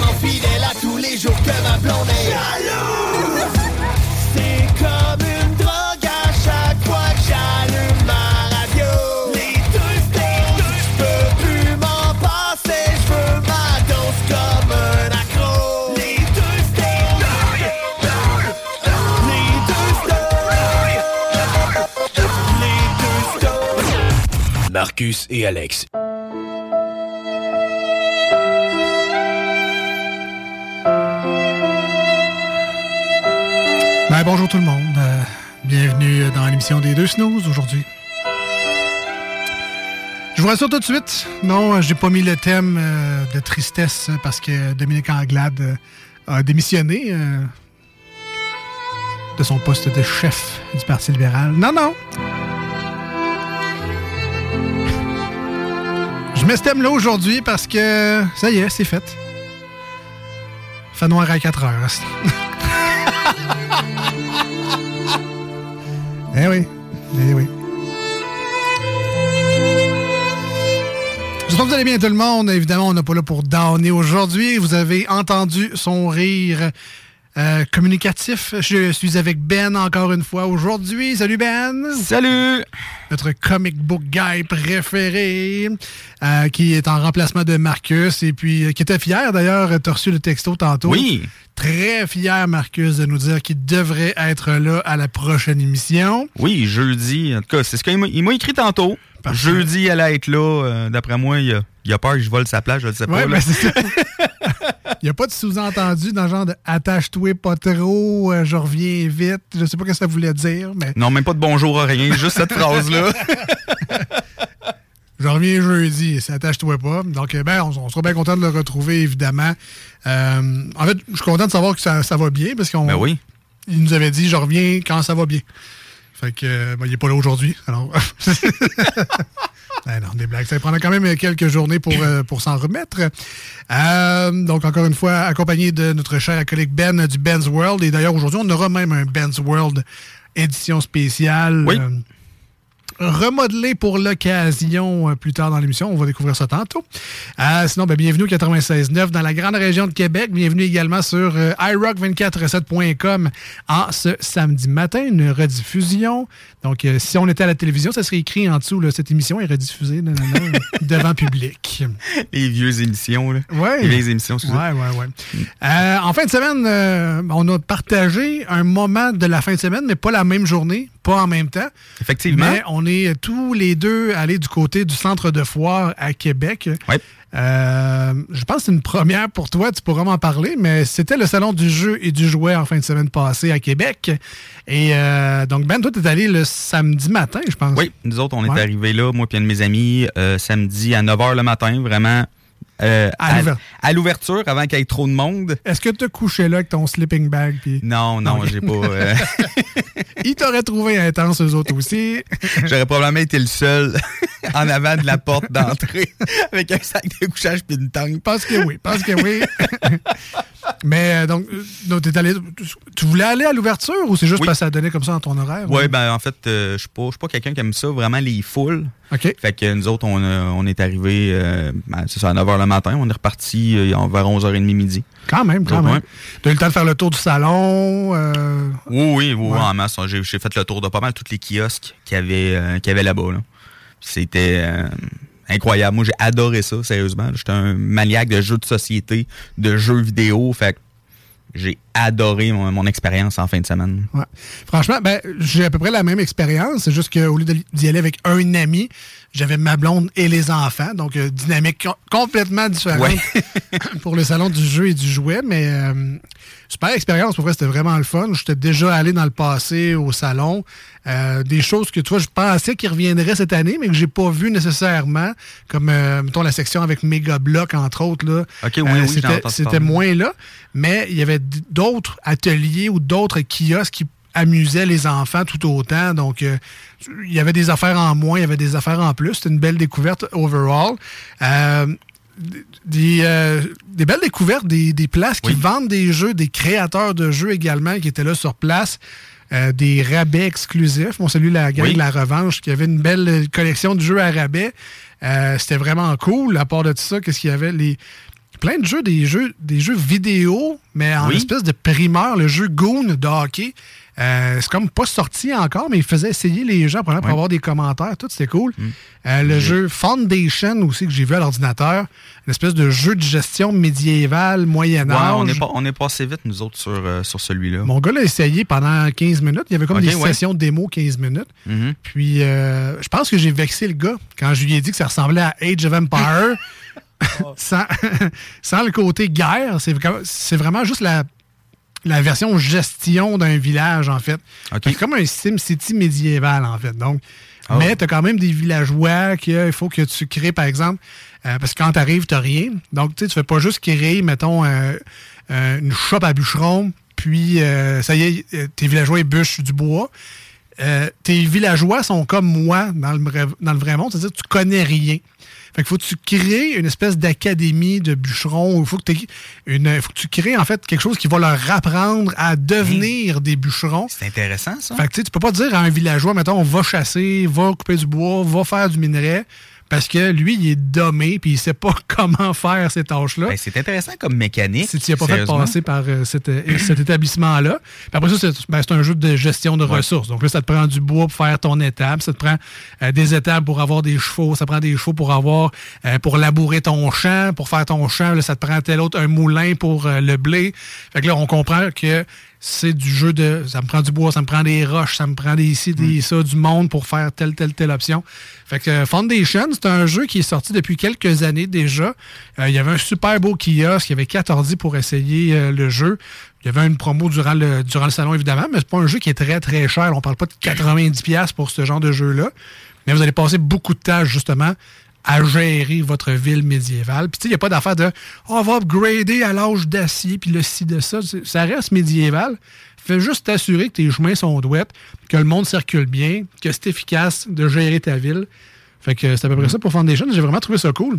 Tellement fidèle tous les jours que ma blonde est. C'est comme une drogue à chaque fois que j'allume ma radio. Les deux m'en passer, je veux ma dose comme un accro. Les deux les deux les. Marcus et Alex. Ben, bonjour tout le monde. Euh, bienvenue dans l'émission des deux snooze aujourd'hui. Je vous rassure tout de suite. Non, j'ai pas mis le thème euh, de tristesse parce que Dominique Anglade euh, a démissionné euh, de son poste de chef du Parti libéral. Non, non. Je mets ce thème-là aujourd'hui parce que ça y est, c'est fait. Fait noir à 4 heures. Eh oui. Eh oui. J'espère que vous allez bien tout le monde. Évidemment, on n'est pas là pour downer aujourd'hui. Vous avez entendu son rire euh, communicatif. Je suis avec Ben encore une fois aujourd'hui. Salut Ben. Salut. Notre comic book guy préféré, euh, qui est en remplacement de Marcus et puis euh, qui était fier d'ailleurs. T'as reçu le texto tantôt. Oui. Très fier, Marcus, de nous dire qu'il devrait être là à la prochaine émission. Oui, jeudi. En tout cas, c'est ce qu'il m'a écrit tantôt. Jeudi, elle allait être là. D'après moi, il a, il a peur que je vole sa place, je ne sais pas. Ouais, ben, c'est ça. Il n'y a pas de sous-entendu dans le genre de attache-toi pas trop, euh, je reviens vite. Je sais pas ce que ça voulait dire, mais Non, même pas de bonjour à rien, juste cette phrase-là. je reviens jeudi, ça attache-toi pas. Donc, euh, ben, on, on sera bien content de le retrouver, évidemment. Euh, en fait, je suis content de savoir que ça, ça va bien parce qu'on. Ben oui. Il nous avait dit, je reviens quand ça va bien. Fait que, ben, il n'est pas là aujourd'hui. Alors. Ben non, des blagues. Ça prendra quand même quelques journées pour, euh, pour s'en remettre. Euh, donc, encore une fois, accompagné de notre cher collègue Ben du Ben's World. Et d'ailleurs, aujourd'hui, on aura même un Ben's World édition spéciale. Oui. euh, remodelé pour l'occasion euh, plus tard dans l'émission. On va découvrir ça tantôt. Euh, sinon, ben, bienvenue au 96.9 dans la grande région de Québec. Bienvenue également sur euh, iRock247.com en ce samedi matin, une rediffusion. Donc, euh, si on était à la télévision, ça serait écrit en dessous, là, cette émission est rediffusée nan, nan, nan, devant public. Les vieux émissions, là. Ouais. Les vieilles émissions, excusez. Ouais, ouais, ouais. Euh, en fin de semaine, on a partagé un moment de la fin de semaine, mais pas la même journée, pas en même temps. Effectivement. Mais on est tous les deux allés du côté du centre de foire à Québec. Euh, je pense que c'est une première pour toi, tu pourras m'en parler, mais c'était le salon du jeu et du jouet en fin de semaine passée à Québec. Et euh, donc, Ben, toi, tu es allé le samedi matin, je pense. Oui, nous autres, on est arrivés là, moi et un de mes amis, euh, samedi à 9h le matin, vraiment euh, À l'ouver- à l'ouverture, avant qu'il y ait trop de monde. Est-ce que tu as couché là avec ton sleeping bag? Non, non, j'ai pas... euh, Ils t'auraient trouvé intense, eux autres aussi. J'aurais probablement été le seul en avant de la porte d'entrée avec un sac de couchage puis une tangue. Pense que oui, pense que oui. Mais euh, donc, euh, donc allé, tu voulais aller à l'ouverture ou c'est juste Oui. parce que ça donnait comme ça dans ton horaire? Oui, ben en fait, euh, je suis pas, pas quelqu'un qui aime ça, vraiment les foules. OK. Fait que nous autres, on, est arrivés, euh, ben, c'est ça, à 9h le matin. On est reparti euh, vers 11h30 midi. Quand même, quand même. T'as eu le temps de faire le tour du salon. euh, Oui, oui, oui, Ouais. en masse. J'ai fait le tour de pas mal tous les kiosques qu'il y avait, euh, qu'il y avait là-bas. là. C'était euh, incroyable. Moi, j'ai adoré ça, sérieusement. J'étais un maniaque de jeux de société, de jeux vidéo. Fait j'ai adoré mon, mon expérience en fin de semaine. ouais. Franchement, ben, j'ai à peu près la même expérience. C'est juste qu'au lieu d'y aller avec un ami, j'avais ma blonde et les enfants. Donc, euh, dynamique co- complètement différente Ouais. pour le salon du jeu et du jouet. Mais euh, super expérience. Pour vrai, c'était vraiment le fun. J'étais déjà allé dans le passé au salon. Euh, des choses que, tu vois, je pensais qu'ils reviendraient cette année, mais que j'ai pas vu nécessairement. Comme, mettons, la section avec Megablock, entre autres. Là. Ok, oui, oui, c'était, moins là. Mais il y avait d'autres ateliers ou d'autres kiosques qui amusaient les enfants tout autant. Donc, euh, il y avait des affaires en moins, il y avait des affaires en plus. C'était une belle découverte overall. Euh, des, euh, des belles découvertes, des, des places qui vendent des jeux, des créateurs de jeux également qui étaient là sur place. Euh, des rabais exclusifs. On salue la gang Oui. de la revanche qui avait une belle collection de jeux à rabais. Euh, C'était vraiment cool. À part de tout ça, qu'est-ce qu'il y avait? Les, plein de jeux, des jeux, des jeux vidéo, mais en Oui. espèce de primeur, le jeu Goon de hockey. Euh, c'est comme pas sorti encore, mais il faisait essayer les gens pour, avoir des commentaires. Tout, c'était cool. Mm. Euh, le jeu Foundation aussi que j'ai vu à l'ordinateur. Une espèce de jeu de gestion médiévale, Ouais, Moyen-Âge. on est, pas, on est passé vite, nous autres, sur, euh, sur celui-là. Mon gars l'a essayé pendant 15 minutes. Il y avait comme des ouais. sessions démo 15 minutes. Mhm. Puis, je pense que j'ai vexé le gars quand je lui ai dit que ça ressemblait à Age of Empire. sans, sans le côté guerre. C'est vraiment juste la, la version gestion d'un village, en fait. C'est comme un SimCity médiéval, en fait. Donc, Ah. Mais tu as quand même des villageois qu'il faut que tu crées, par exemple, euh, parce que quand tu arrives, tu rien. Donc, tu tu fais pas juste créer, mettons, euh, euh, une shop à bûcheron, puis euh, ça y est, tes villageois bûchent du bois. Tes villageois sont comme moi dans le vrai, dans le vrai monde, c'est-à-dire que tu connais rien. Fait qu'il faut que tu crées une espèce d'académie de bûcherons. Il faut que, t'aies une- faut que tu crées en fait quelque chose qui va leur apprendre à devenir des bûcherons. C'est intéressant, ça. Fait que tu sais, tu peux pas dire à un villageois, mettons, va chasser, va couper du bois, va faire du minerai, parce que lui, il est dommé, puis il sait pas comment faire ces tâches-là. Ben, c'est intéressant comme mécanique. Si tu n'as pas fait passer par euh, cet, euh, cet établissement-là. Après ça, c'est ben, un jeu de gestion de Ouais. ressources. Donc là, ça te prend du bois pour faire ton étable, ça te prend euh, des étables pour avoir des chevaux, ça prend des chevaux pour avoir euh, pour labourer ton champ, pour faire ton champ, là, ça te prend tel autre un moulin pour le blé. Fait que là, on comprend que c'est du jeu de ça me prend du bois, ça me prend des roches, ça me prend des ci, des ça, du monde pour faire telle, telle, telle option. Fait que euh, Foundation, c'est un jeu qui est sorti depuis quelques années déjà. Euh, il y avait un super beau kiosque, il y avait 4 ordi pour essayer euh, le jeu. Il y avait une promo durant le, durant le salon, évidemment, mais c'est pas un jeu qui est très, très cher. On parle pas de 90$ pour ce genre de jeu-là. Mais vous allez passer beaucoup de temps, justement, à gérer votre ville médiévale. Puis, tu sais, il n'y a pas d'affaire de oh, on va upgrader à l'âge d'acier, puis le ci, de ça. Ça reste médiéval. Fais juste t'assurer que tes chemins sont douettes, que le monde circule bien, que c'est efficace de gérer ta ville. Fait que c'est à peu près ça pour Foundation. J'ai vraiment trouvé ça cool.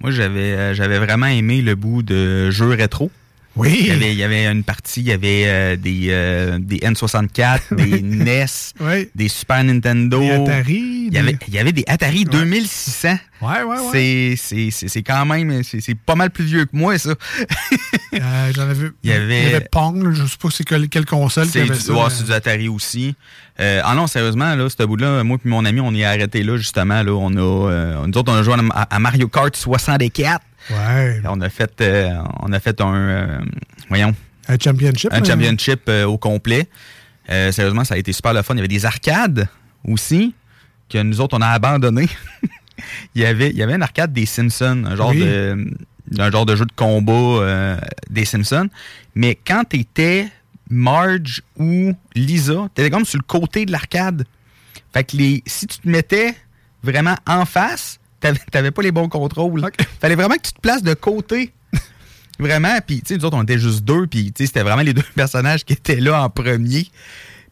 Moi, j'avais euh, j'avais vraiment aimé le bout de jeux rétro. Il y Oui. avait, il y avait une partie, il y avait euh, des, euh, des N64, des NES, Oui. des Super Nintendo. Des Atari. Il y, avait, il y avait des Atari 2600. Ouais, ouais, ouais. C'est- C'est c'est- c'est quand même, c'est pas mal plus vieux que moi, ça. Euh, J'en avais. Il y avait- Il y avait Pong, je sais pas c'est quelle, quelle console qui C'est avait ça. ouais, c'est du Atari aussi. Euh, ah non, sérieusement, là, ce bout-là, moi et mon ami, on y est arrêté là, justement. Là, on a, euh, nous autres, on a joué à, à Mario Kart 64. Ouais. On a fait, euh, on a fait un, euh, voyons, Un championship. un hein? championship euh, au complet. Sérieusement, ça a été super le fun. Il y avait des arcades aussi que nous autres, on a abandonné. il, y avait, il y avait une arcade des Simpsons, un genre, Oui. de, un genre de jeu de combat des Simpsons. Mais quand tu étais Marge ou Lisa, tu étais comme sur le côté de l'arcade. Fait que les, si tu te mettais vraiment en face, t'avais t'avais pas les bons contrôles. Fallait vraiment que tu te places de côté. Vraiment, puis tu sais, nous autres, on était juste deux, puis tu sais, c'était vraiment les deux personnages qui étaient là en premier.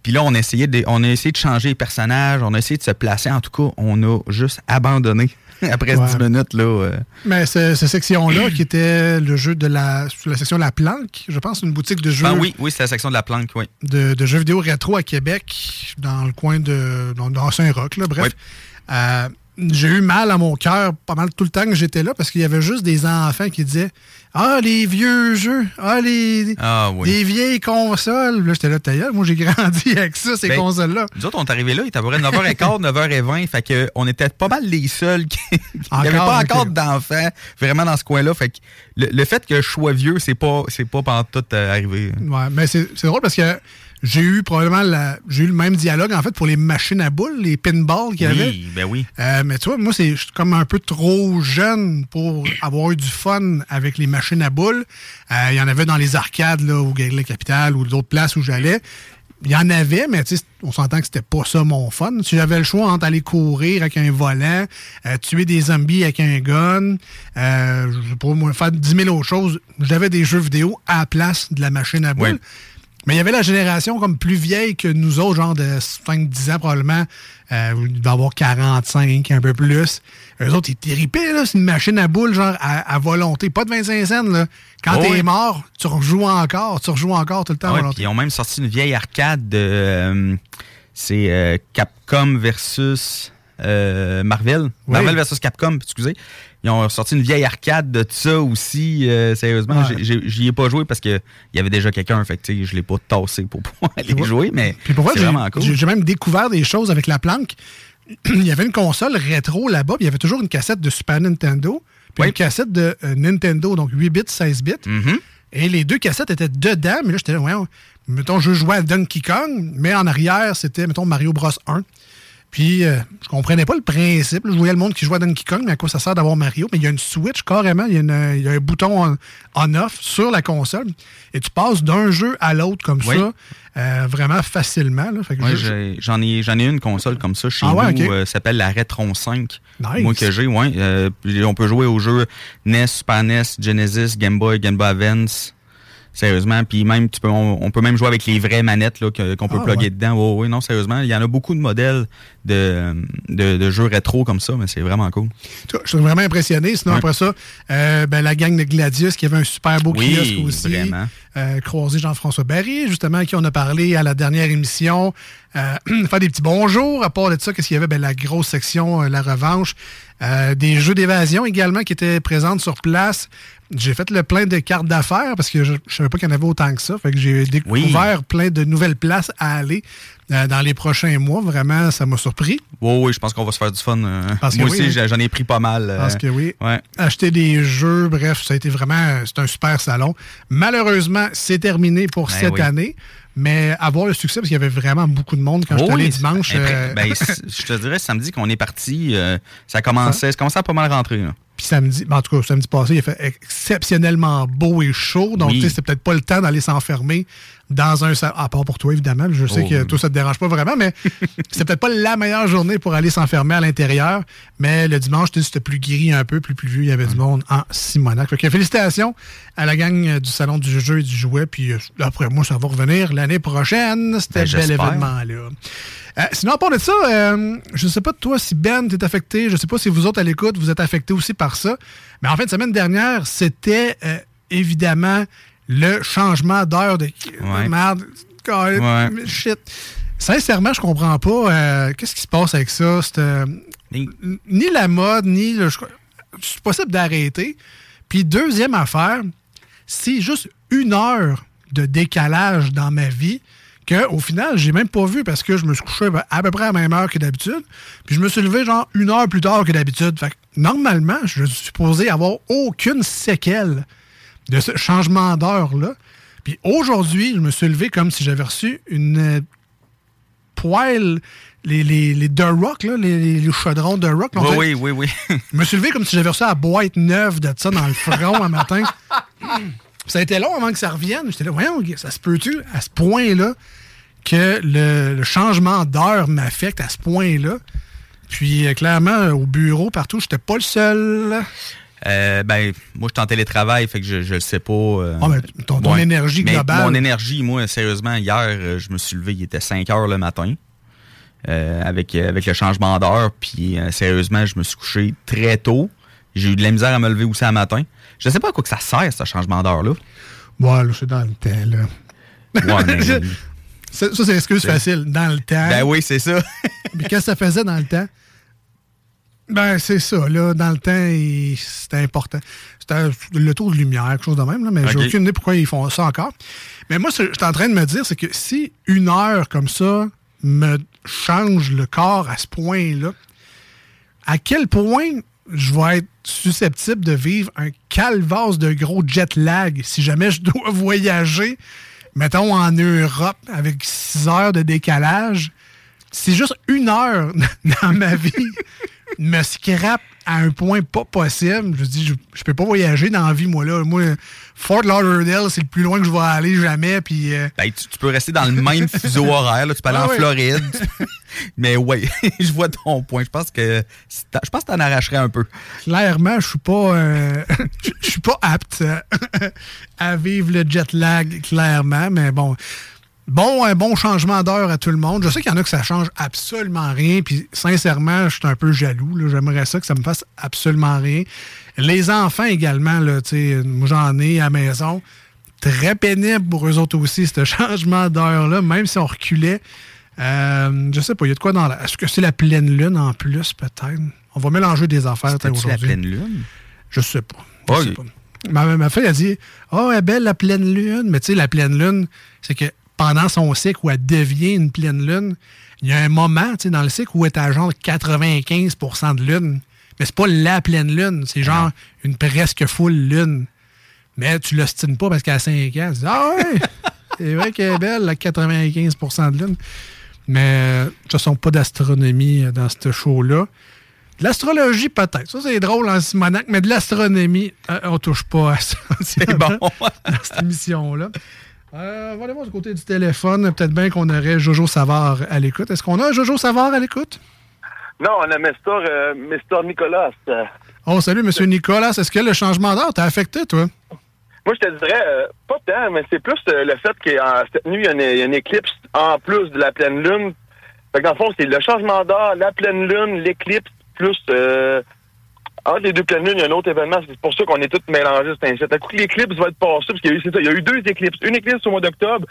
Puis là, on a, essayé de, on a essayé de changer les personnages, on a essayé de se placer. En tout cas, on a juste abandonné après Ouais. 10 minutes. Là, euh. Mais ce- cette section-là, qui était le jeu de la, la section La Planque, je pense, une boutique de jeux, Ah oui, oui, c'est la section de la planque, oui. de, de jeux vidéo rétro à Québec, dans le coin de dans, dans Saint-Roch, là, bref. Oui. Euh, j'ai eu mal à mon cœur pas mal tout le temps que j'étais là parce qu'il y avait juste des enfants qui disaient Ah, les vieux jeux, ah, les, Ah oui. les vieilles consoles. Là, j'étais là, ta gueule, moi j'ai grandi avec ça, ces Ben, consoles-là. Nous autres, on est arrivés là, il était à peu près 9h15, 9h20. Fait que on était pas mal les seuls qui. Il n'y avait pas encore d'enfants vraiment dans ce coin-là. Fait que le, le fait que je sois vieux, c'est pas, c'est pas pendant tout euh, arrivé. Ouais, mais c'est c'est drôle parce que j'ai eu probablement la, j'ai eu le même dialogue en fait pour les machines à boules, les pinballs qu'il y avait. Oui, ben oui. Euh, mais tu vois, moi, c'est je suis comme un peu trop jeune pour avoir eu du fun avec les machines à boules. Euh, Il y en avait dans les arcades, là, au Galerie Capital ou d'autres places où j'allais. Il y en avait, mais tu sais, on s'entend que c'était pas ça mon fun. Si j'avais le choix entre aller courir avec un volant, euh, tuer des zombies avec un gun, euh, pas, moi, faire 10 000 autres choses, j'avais des jeux vidéo à la place de la machine à boules. Oui. Mais il y avait la génération comme plus vieille que nous autres, genre de 5-10 ans probablement. Euh, il devait avoir 45, un peu plus. Eux autres, ils étaient ripés, là. C'est une machine à boules, genre, à, à volonté. Pas de 25 cents, là. Quand Oh t'es oui. mort, tu rejoues encore. Tu rejoues encore tout le temps à Ouais, volonté. puis ils ont même sorti une vieille arcade de. euh, c'est euh, Capcom versus euh, Marvel. Oui. Marvel versus Capcom, excusez. Ils ont sorti une vieille arcade de ça aussi. euh, sérieusement, Ouais. J'y ai pas joué parce qu'il y avait déjà quelqu'un. Fait que tu sais, je l'ai pas tassé pour pouvoir aller Ouais. jouer. Mais c'est j'ai- vraiment cool. j'ai même découvert des choses avec la planque. il y avait une console rétro là-bas, puis il y avait toujours une cassette de Super Nintendo, puis une cassette de euh, Nintendo, donc 8 bits, 16 bits. Mhm. Et les deux cassettes étaient dedans, mais là, j'étais là, ouais, mettons, je jouais à Donkey Kong, mais en arrière, c'était, mettons, Mario Bros 1. Puis, euh, je comprenais pas le principe. Je voyais le monde qui jouait à Donkey Kong, mais à quoi ça sert d'avoir Mario? Mais il y a une Switch, carrément. Il y a, une- il y a un bouton on- on-off sur la console. Et tu passes d'un jeu à l'autre comme Oui. ça, euh, vraiment facilement. j'en ai, ai une console comme ça chez Ah ouais, nous. ok. euh, s'appelle la Retron 5. Nice. Moi que j'ai, ouais. on peut jouer aux jeux NES, Super NES, Genesis, Game Boy, Game Boy Advance. Sérieusement, puis même tu peux, on, on peut même jouer avec les vraies manettes là, qu'on peut Ah, plugger ouais. dedans. Oui, oui, non, sérieusement, il y en a beaucoup de modèles de, de, de jeux rétro comme ça, mais c'est vraiment cool. Je suis vraiment impressionné. Sinon, Ouais. après ça, euh, ben, la gang de Gladius qui avait un super beau Oui, kiosque aussi. vraiment. Euh, croisé Jean-François Barry, justement, à qui on a parlé à la dernière émission. Euh, faire des petits bonjours. À part de ça, qu'est-ce qu'il y avait? Ben, la grosse section, euh, la revanche. Euh, des jeux d'évasion également qui étaient présentes sur place. J'ai fait le plein de cartes d'affaires parce que je, je savais pas qu'il y en avait autant que ça. Fait que j'ai découvert plein de nouvelles places à aller euh, dans les prochains mois. Vraiment, ça m'a surpris. Oui, oui, je pense qu'on va se faire du fun. euh. Parce Moi aussi, hein. j'en ai pris pas mal. Parce que oui. Ouais. acheter des jeux, bref, ça a été vraiment, c'est un super salon. Malheureusement, c'est terminé pour Ben cette oui. année, mais avoir le succès, parce qu'il y avait vraiment beaucoup de monde quand je suis Oh allé oui, dimanche. euh, ben, je te dirais, samedi qu'on est parti, euh, ça commençait, ça commençait à pas mal rentrer. là. Puis samedi, ben, en tout cas, samedi passé, il a fait exceptionnellement beau et chaud. Donc, Oui. tu sais, c'était peut-être pas le temps d'aller s'enfermer dans un salon. À part pour toi, évidemment. Je sais Oh, que toi, ça te dérange pas vraiment, mais c'est peut-être pas la meilleure journée pour aller s'enfermer à l'intérieur. Mais le dimanche, tu sais, c'était plus gris un peu, plus pluvieux. Il y avait du monde en Simonac. Fait que félicitations à la gang du Salon du jeu et du jouet. Puis euh, après moi, ça va revenir l'année prochaine. C'était Ben, un bel j'espère. événement-là. Euh, sinon, à part de ça, euh, je ne sais pas toi si Ben t'es affecté, je ne sais pas si vous autres à l'écoute, vous êtes affectés aussi par ça. Mais en fin de semaine dernière, c'était euh, évidemment le changement d'heure de Ouais. merde. Ouais. Shit. Sincèrement, je comprends pas. Qu'est-ce qui se passe avec ça? Ni la mode, ni le. C'est possible d'arrêter. Puis, deuxième affaire, c'est juste une heure de décalage dans ma vie que au final, j'ai même pas vu parce que je me suis couché à peu près à la même heure que d'habitude. Puis je me suis levé genre une heure plus tard que d'habitude. Fait que normalement, je suis supposé avoir aucune séquelle de ce changement d'heure-là. Puis aujourd'hui, je me suis levé comme si j'avais reçu une euh, poêle, les, les, les The Rock, là, les, les chaudrons de Rock. Oui, oui, oui, oui. je me suis levé comme si j'avais reçu la boîte neuve de ça dans le front un matin. Ça a été long avant que ça revienne. J'étais là, voyons, ça se peut-tu à ce point-là? Que le, le changement d'heure m'affecte à ce point-là? Puis, euh, clairement, au bureau, partout, j'étais pas le seul. Euh, ben, moi, je suis en télétravail, fait que je, je le sais pas. euh, Ah, ben, ton- ton énergie Mais globale. Mon énergie, moi, sérieusement, hier, je me suis levé, il était 5 heures le matin. avec, avec le changement d'heure, puis sérieusement, je me suis couché très tôt. J'ai eu de la misère à me lever aussi à matin. Je sais pas à quoi que ça sert, ce changement d'heure-là. Ouais, là, c'est dans le temps, là. Ouais, mais- Ça, ça, c'est l'excuse facile. Dans le temps. ben oui, c'est ça. Mais qu'est-ce que ça faisait dans le temps? Ben, c'est ça, là. Dans le temps, c'était important. C'était le tour de lumière, quelque chose de même, là, mais j'ai aucune idée pourquoi ils font ça encore. Mais moi, ce que je suis en train de me dire, c'est que si une heure comme ça me change le corps à ce point-là, à quel point je vais être susceptible de vivre un calvasse de gros jet lag si jamais je dois voyager, mettons, en Europe avec 6 heures de décalage. C'est juste une heure dans ma vie me scrape à un point pas possible. Je dis, je, je peux pas voyager dans la vie, moi, là. Moi, Fort Lauderdale, c'est le plus loin que je vais aller jamais, puis... euh, Ben, tu, tu peux rester dans le même fuseau horaire. Là. Tu peux aller Ah en oui. Floride. Mais ouais, je vois ton point. Je pense que je pense que t'en arracherais un peu. clairement, je suis pas, euh, je je suis pas apte euh, à vivre le jet lag, clairement, mais bon. Bon, un bon changement d'heure à tout le monde. Je sais qu'il y en a que ça change absolument rien, puis sincèrement, je suis un peu jaloux. là. J'aimerais ça que ça me fasse absolument rien. Les enfants également, là, moi j'en ai à la maison. Très pénible pour eux autres aussi, ce changement d'heure-là, même si on reculait. Euh, je sais pas, il y a de quoi dans la. Est-ce que c'est la pleine lune en plus, peut-être? On va mélanger des affaires C'était-tu la aujourd'hui. pleine lune? Je sais pas. Je sais pas. Ma, ma fille a dit Oh, elle est belle la pleine lune. Mais tu sais, la pleine lune, c'est que pendant son cycle où elle devient une pleine lune, il y a un moment dans le cycle où elle est à genre 95% de lune. Mais c'est pas la pleine lune, c'est genre une presque full lune. Mais tu l'ostines pas parce qu'elle a 5 ans. Tu dis Ah ouais, c'est vrai qu'elle est belle, la 95% de lune. Mais ce ne sont pas d'astronomie euh, dans ce show-là. De l'astrologie, peut-être. Ça, c'est drôle en Simonac, mais de l'astronomie, euh, on touche pas à ça. C'est bon. dans cette émission-là. Euh, on va aller voir du côté du téléphone. Peut-être bien qu'on aurait Jojo Savard à l'écoute. Est-ce qu'on a un Jojo Savard à l'écoute? Non, on a Mister, euh, Nicolas. Oh, salut, Monsieur Nicolas. Est-ce que le changement d'heure t'a affecté, toi? Moi, je te dirais, euh, pas tant, mais c'est plus euh, le fait que cette nuit, il y, a une- il y a une éclipse en plus de la pleine lune. Fait que dans le fond, c'est le changement d'heure, la pleine lune, l'éclipse, plus... Entre les deux pleines lunes, il y a un autre événement. C'est pour ça qu'on est tous mélangés. C'est. À coup l'éclipse va être passé, parce qu'il y a eu, ça, il y a eu deux éclipses. Une éclipse au mois d'octobre,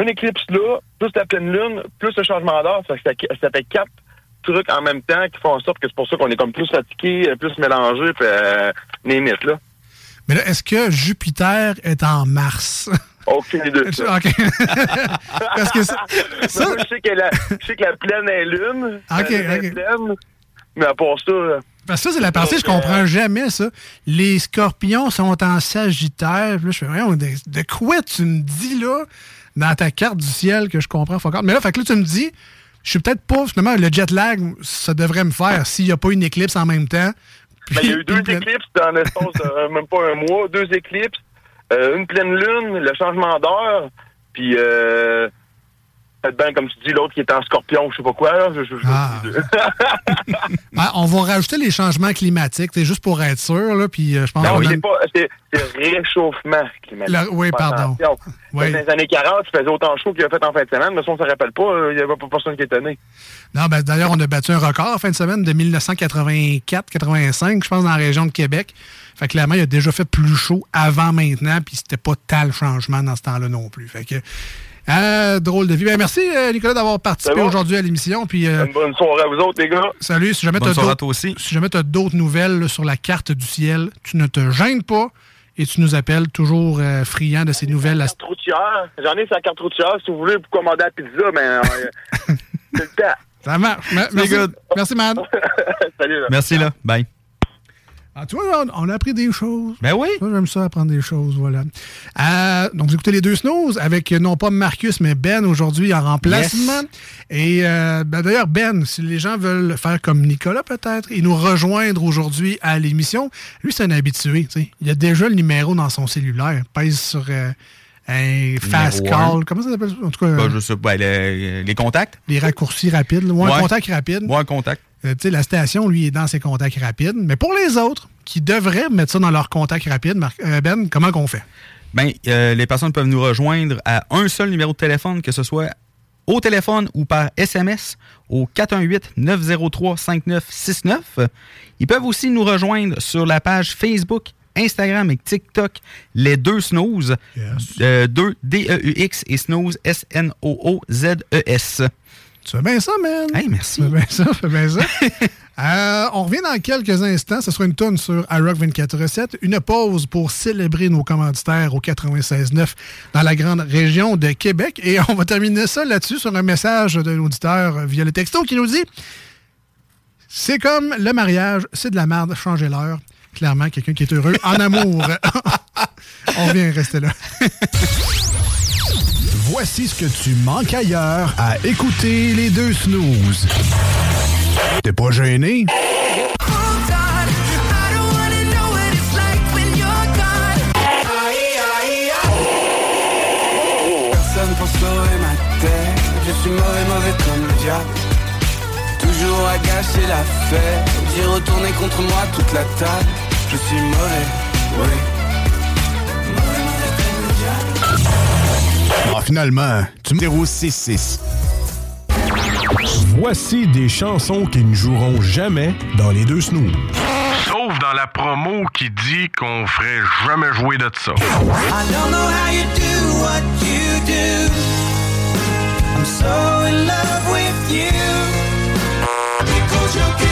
une éclipse là, plus la pleine lune, plus le changement d'heure. Ça, fait que ça fait quatre trucs en même temps qui font en sorte que c'est pour ça qu'on est comme plus fatigué, euh, plus mélangé, puis euh, limite, là. Mais là, est-ce que Jupiter est en Mars? Aucune idée. OK. Parce que ça, je, sais que la, je sais que la plaine est lune. Ok, pleine, mais à part ça, Parce que ça, c'est la partie, je comprends jamais ça. Les scorpions sont en sagittaire. Là, je fais, Voyons, de, de quoi tu me dis là, dans ta carte du ciel que je comprends all? Mais là, fait que là, tu me dis, je suis peut-être pas, finalement, le jet lag, ça devrait me faire s'il n'y a pas une éclipse en même temps. ben, il y a eu deux éclipses dans l'espace de euh, même pas un mois, deux éclipses, euh, une pleine lune, le changement d'heure, puis euh, comme tu dis, l'autre qui est en scorpion, je sais pas quoi, là. Je, je- je- Ah. Ben, on va rajouter les changements climatiques, c'est juste pour être sûr, là, puis euh, je pense non, qu'on a- c'est réchauffement climatique. Oui, pardon. Oui. Dans les années 40, il faisait autant chaud qu'il a fait en fin de semaine, mais si on ne se rappelle pas, euh, il n'y avait pas personne qui est étonné. Non, ben, d'ailleurs, on a battu un record en fin de semaine de 1984-85, je pense, dans la région de Québec. Fait que clairement, il a déjà fait plus chaud avant maintenant, puis c'était pas tal changement dans ce temps-là non plus. Fait que, euh, drôle de vie. Ben, merci, euh, Nicolas, d'avoir participé bon. aujourd'hui à l'émission. Puis, euh, Une bonne soirée à vous autres, les gars. salut. Si jamais Bonne tu as toi aussi. si jamais t'as d'autres nouvelles là, sur la carte du ciel, tu ne te gênes pas et tu nous appelles toujours euh, friand de ces nouvelles. ast- Carte routière. J'en ai sa carte routière. Si vous voulez vous commander la pizza, mais euh, c'est le temps. Ça marche. Me- Merci, good. merci, man. Salut, là. Merci, là. Bye. Ah, tu vois, on, on a appris des choses. Ben oui. Ça, j'aime ça, apprendre des choses, voilà. Euh, donc, vous écoutez les deux snooze avec euh, non pas Marcus, mais Ben aujourd'hui en remplacement. Et euh, ben, d'ailleurs, Ben, si les gens veulent faire comme Nicolas peut-être et nous rejoindre aujourd'hui à l'émission, lui, c'est un habitué. Il a déjà le numéro dans son cellulaire. Pèse sur euh, un fast call. Comment ça s'appelle? En tout cas, Ben, je sais pas. le- les contacts? les raccourcis rapides. ou un Ouais. contact rapide. Moi, un contact. Euh, tu sais, la station, lui, est dans ses contacts rapides. Mais pour les autres qui devraient mettre ça dans leurs contacts rapides, euh, Ben, comment qu'on fait? Ben, euh, les personnes peuvent nous rejoindre à un seul numéro de téléphone, que ce soit au téléphone ou par SMS au 418-903-5969. Ils peuvent aussi nous rejoindre sur la page Facebook, Instagram et TikTok, les deux snooze. Euh, deux D-E-U-X et snooze S-N-O-O-Z-E-S. Tu fais bien ça, man. Hey, merci. Fais bien ça, fais bien ça. Euh, on revient dans quelques instants. Ce sera une tonne sur iRock 24.7. Une pause pour célébrer nos commanditaires au 96.9 dans la grande région de Québec. Et on va terminer ça là-dessus sur un message d'un auditeur via le texto qui nous dit C'est comme le mariage, c'est de la merde, changez l'heure. Clairement, quelqu'un qui est heureux en amour. on revient rester là. Voici ce que tu manques ailleurs à écouter les deux snooze. T'es pas gêné? Personne pour sauver ma tête Je suis mauvais, mauvais comme le diable Toujours à gâcher la fête J'ai retourné contre moi toute la table Je suis mauvais, oui Ah, finalement, tu me 066. Voici des chansons qui ne joueront jamais dans les deux snooze. Sauf dans la promo qui dit qu'on ferait jamais jouer de ça. I don't know how you do what you do I'm so in love with you Because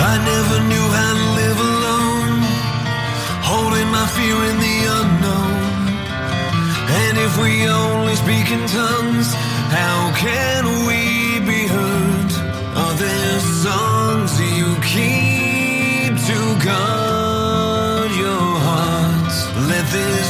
I never knew how to live alone, holding my fear in the unknown. And if we only speak in tongues, how can we be heard? Are there songs you keep to guard your heart? Let this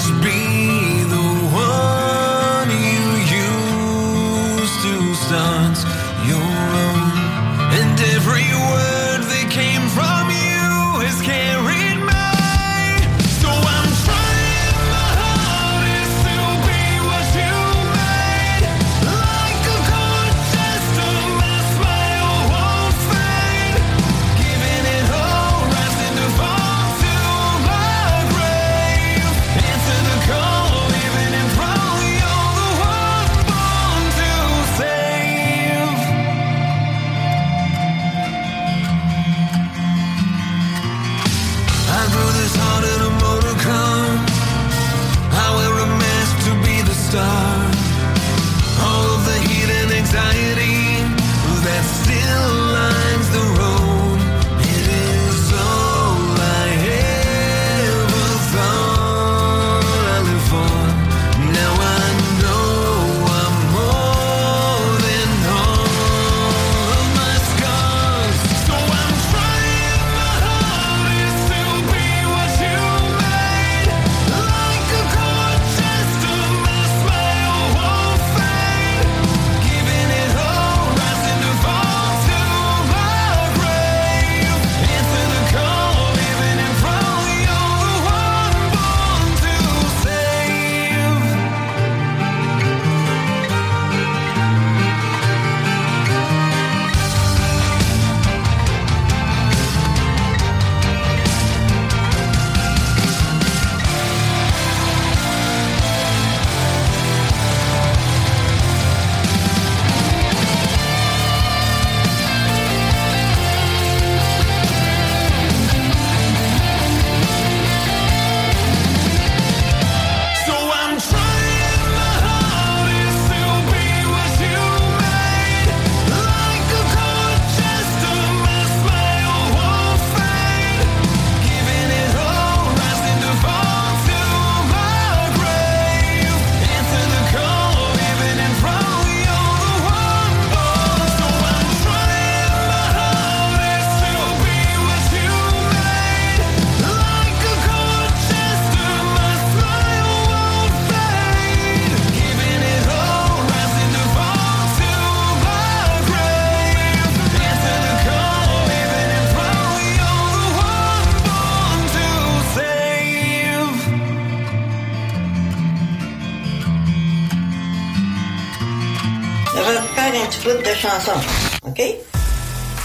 OK?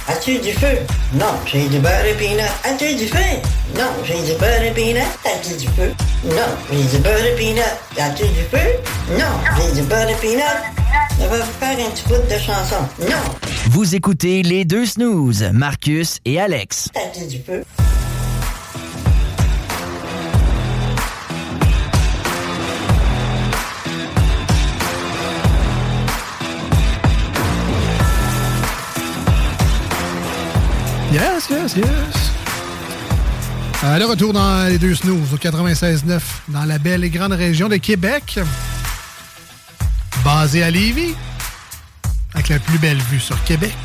As-tu du feu? Non, j'ai du beurre et peanut. As-tu du feu? Non, j'ai du beurre et peanut. As-tu du feu? Non, j'ai du beurre et peanut. As-tu du feu? Non, j'ai du beurre et peanut. On va faire un petit bout de chanson. Non, Vous écoutez les deux snooze, Marcus et Alex. as-tu du feu? Yes, yes, yes. Euh, le retour dans les deux snooze au 96.9 dans la belle et grande région de Québec. Basé à Lévis, avec la plus belle vue sur Québec.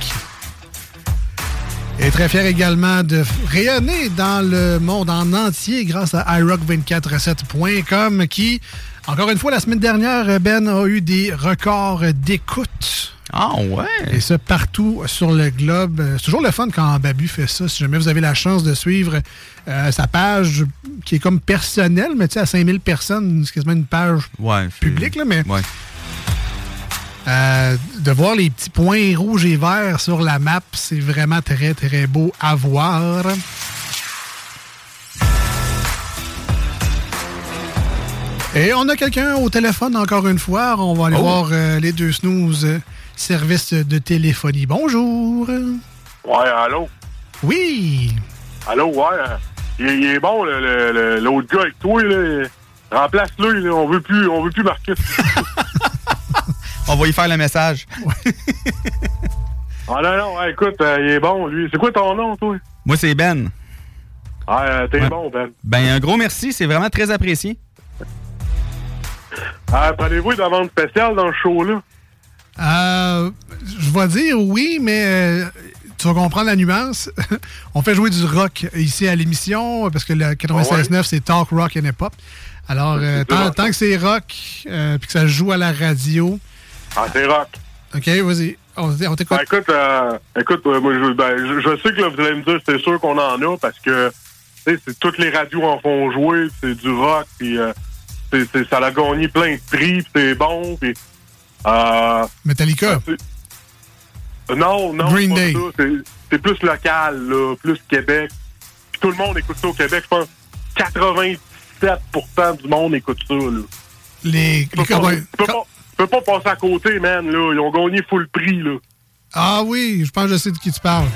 Et très fier également de rayonner dans le monde en entier grâce à iRock247.com qui, encore une fois, la semaine dernière, Ben a eu des records d'écoute. Ah ouais? Et ça partout sur le globe. Euh, C'est toujours le fun quand Babu fait ça. Si jamais vous avez la chance de suivre euh, sa page qui est comme personnelle, mais tu sais, à 5000 personnes, c'est quasiment une page Ouais, publique, là, mais Ouais. euh, de voir les petits points rouges et verts sur la map, c'est vraiment très, très beau à voir. Et on a quelqu'un au téléphone encore une fois. On va aller Oh. voir euh, les deux snooze, service de téléphonie. Bonjour. Ouais, allô? Oui. Allô, ouais. hein. Il, il est bon, le- le- le- l'autre gars avec toi, là. Remplace-le, là. On veut plus, on veut plus Marcus. On va y faire le message. ah non, non, ouais, écoute, euh, il est bon, lui. C'est quoi ton nom, toi? Moi, c'est Ben. Ah, euh, t'es Ouais. bon, Ben. Ben, un gros merci, c'est vraiment très apprécié. Ah, prenez-vous une demande spéciale dans le show-là? Euh, je vais dire oui, mais euh, tu vas comprendre la nuance. On fait jouer du rock ici à l'émission parce que le 96.9, c'est talk rock and hip-hop. Alors, euh, tant, tant que c'est rock puis que ça joue à la radio. Ah, c'est rock. OK, vas-y. On, on t'écoute. Ben, écoute, euh, écoute, moi, je, ben, je, je sais que là, vous allez me dire, c'est sûr qu'on en a parce que, toutes les radios en font jouer, c'est du rock, puis ça a gagné plein de prix, c'est bon. Euh, Metallica? non, non, Green Day. C'est- plus local, là, plus Québec. Puis tout le monde écoute ça au Québec. Je pense 97 du monde écoute ça, là. Les, Tu peux, pas, tu peux pas- tu peux pas passer à côté, man, là. Ils ont gagné full prix, là. Ah oui, je pense que je sais de qui tu parles.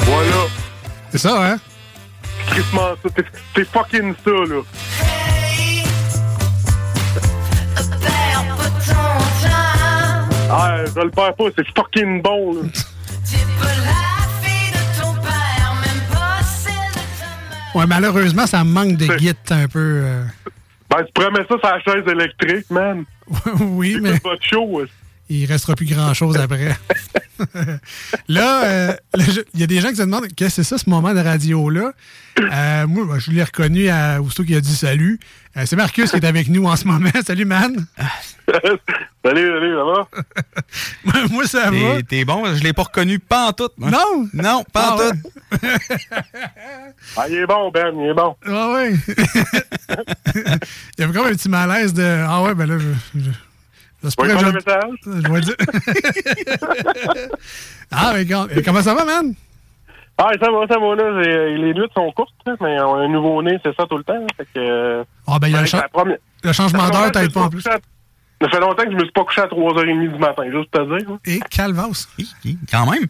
Voilà. C'est ça, hein? C'est fucking ça, là. Ah, je le perds pas, c'est fucking bon, là. Ouais, malheureusement, ça manque de git un peu. euh. Ben, tu mettre ça sur la chaise électrique, man. oui, mais Écoute votre show, ouais. Il restera plus grand-chose après. là, euh, il y a des gens qui se demandent qu'est-ce que c'est ça, ce moment de radio-là? Euh, moi, ben, je l'ai reconnu à aussitôt qu'il a dit salut. Euh, c'est Marcus qui est avec nous en ce moment. Salut, man. salut, salut, ça va? moi, ça va. T'es- bon, je l'ai pas reconnu pas en tout. moi. Non? Non, pas en Ah, tout. Ah, il est bon, Ben, il est bon. Ah ouais. il y avait comme un petit malaise de Ah ouais, ben là, je. je... je que message? je vais dire. ah, mais quand- comment ça va, man? Ah, ça va, ça va, là. Les nuits sont courtes, là, mais on a un nouveau-né, c'est ça tout le temps. Fait que, euh, Ah, ben, il y a le, cha- la première- le changement Ça fait d'heure, longtemps que t'aide je pas me en suis plus. couché à- Ça fait longtemps que je me suis pas couché à 3h30 du matin, juste pour te dire. hein. Et calvas. Quand même.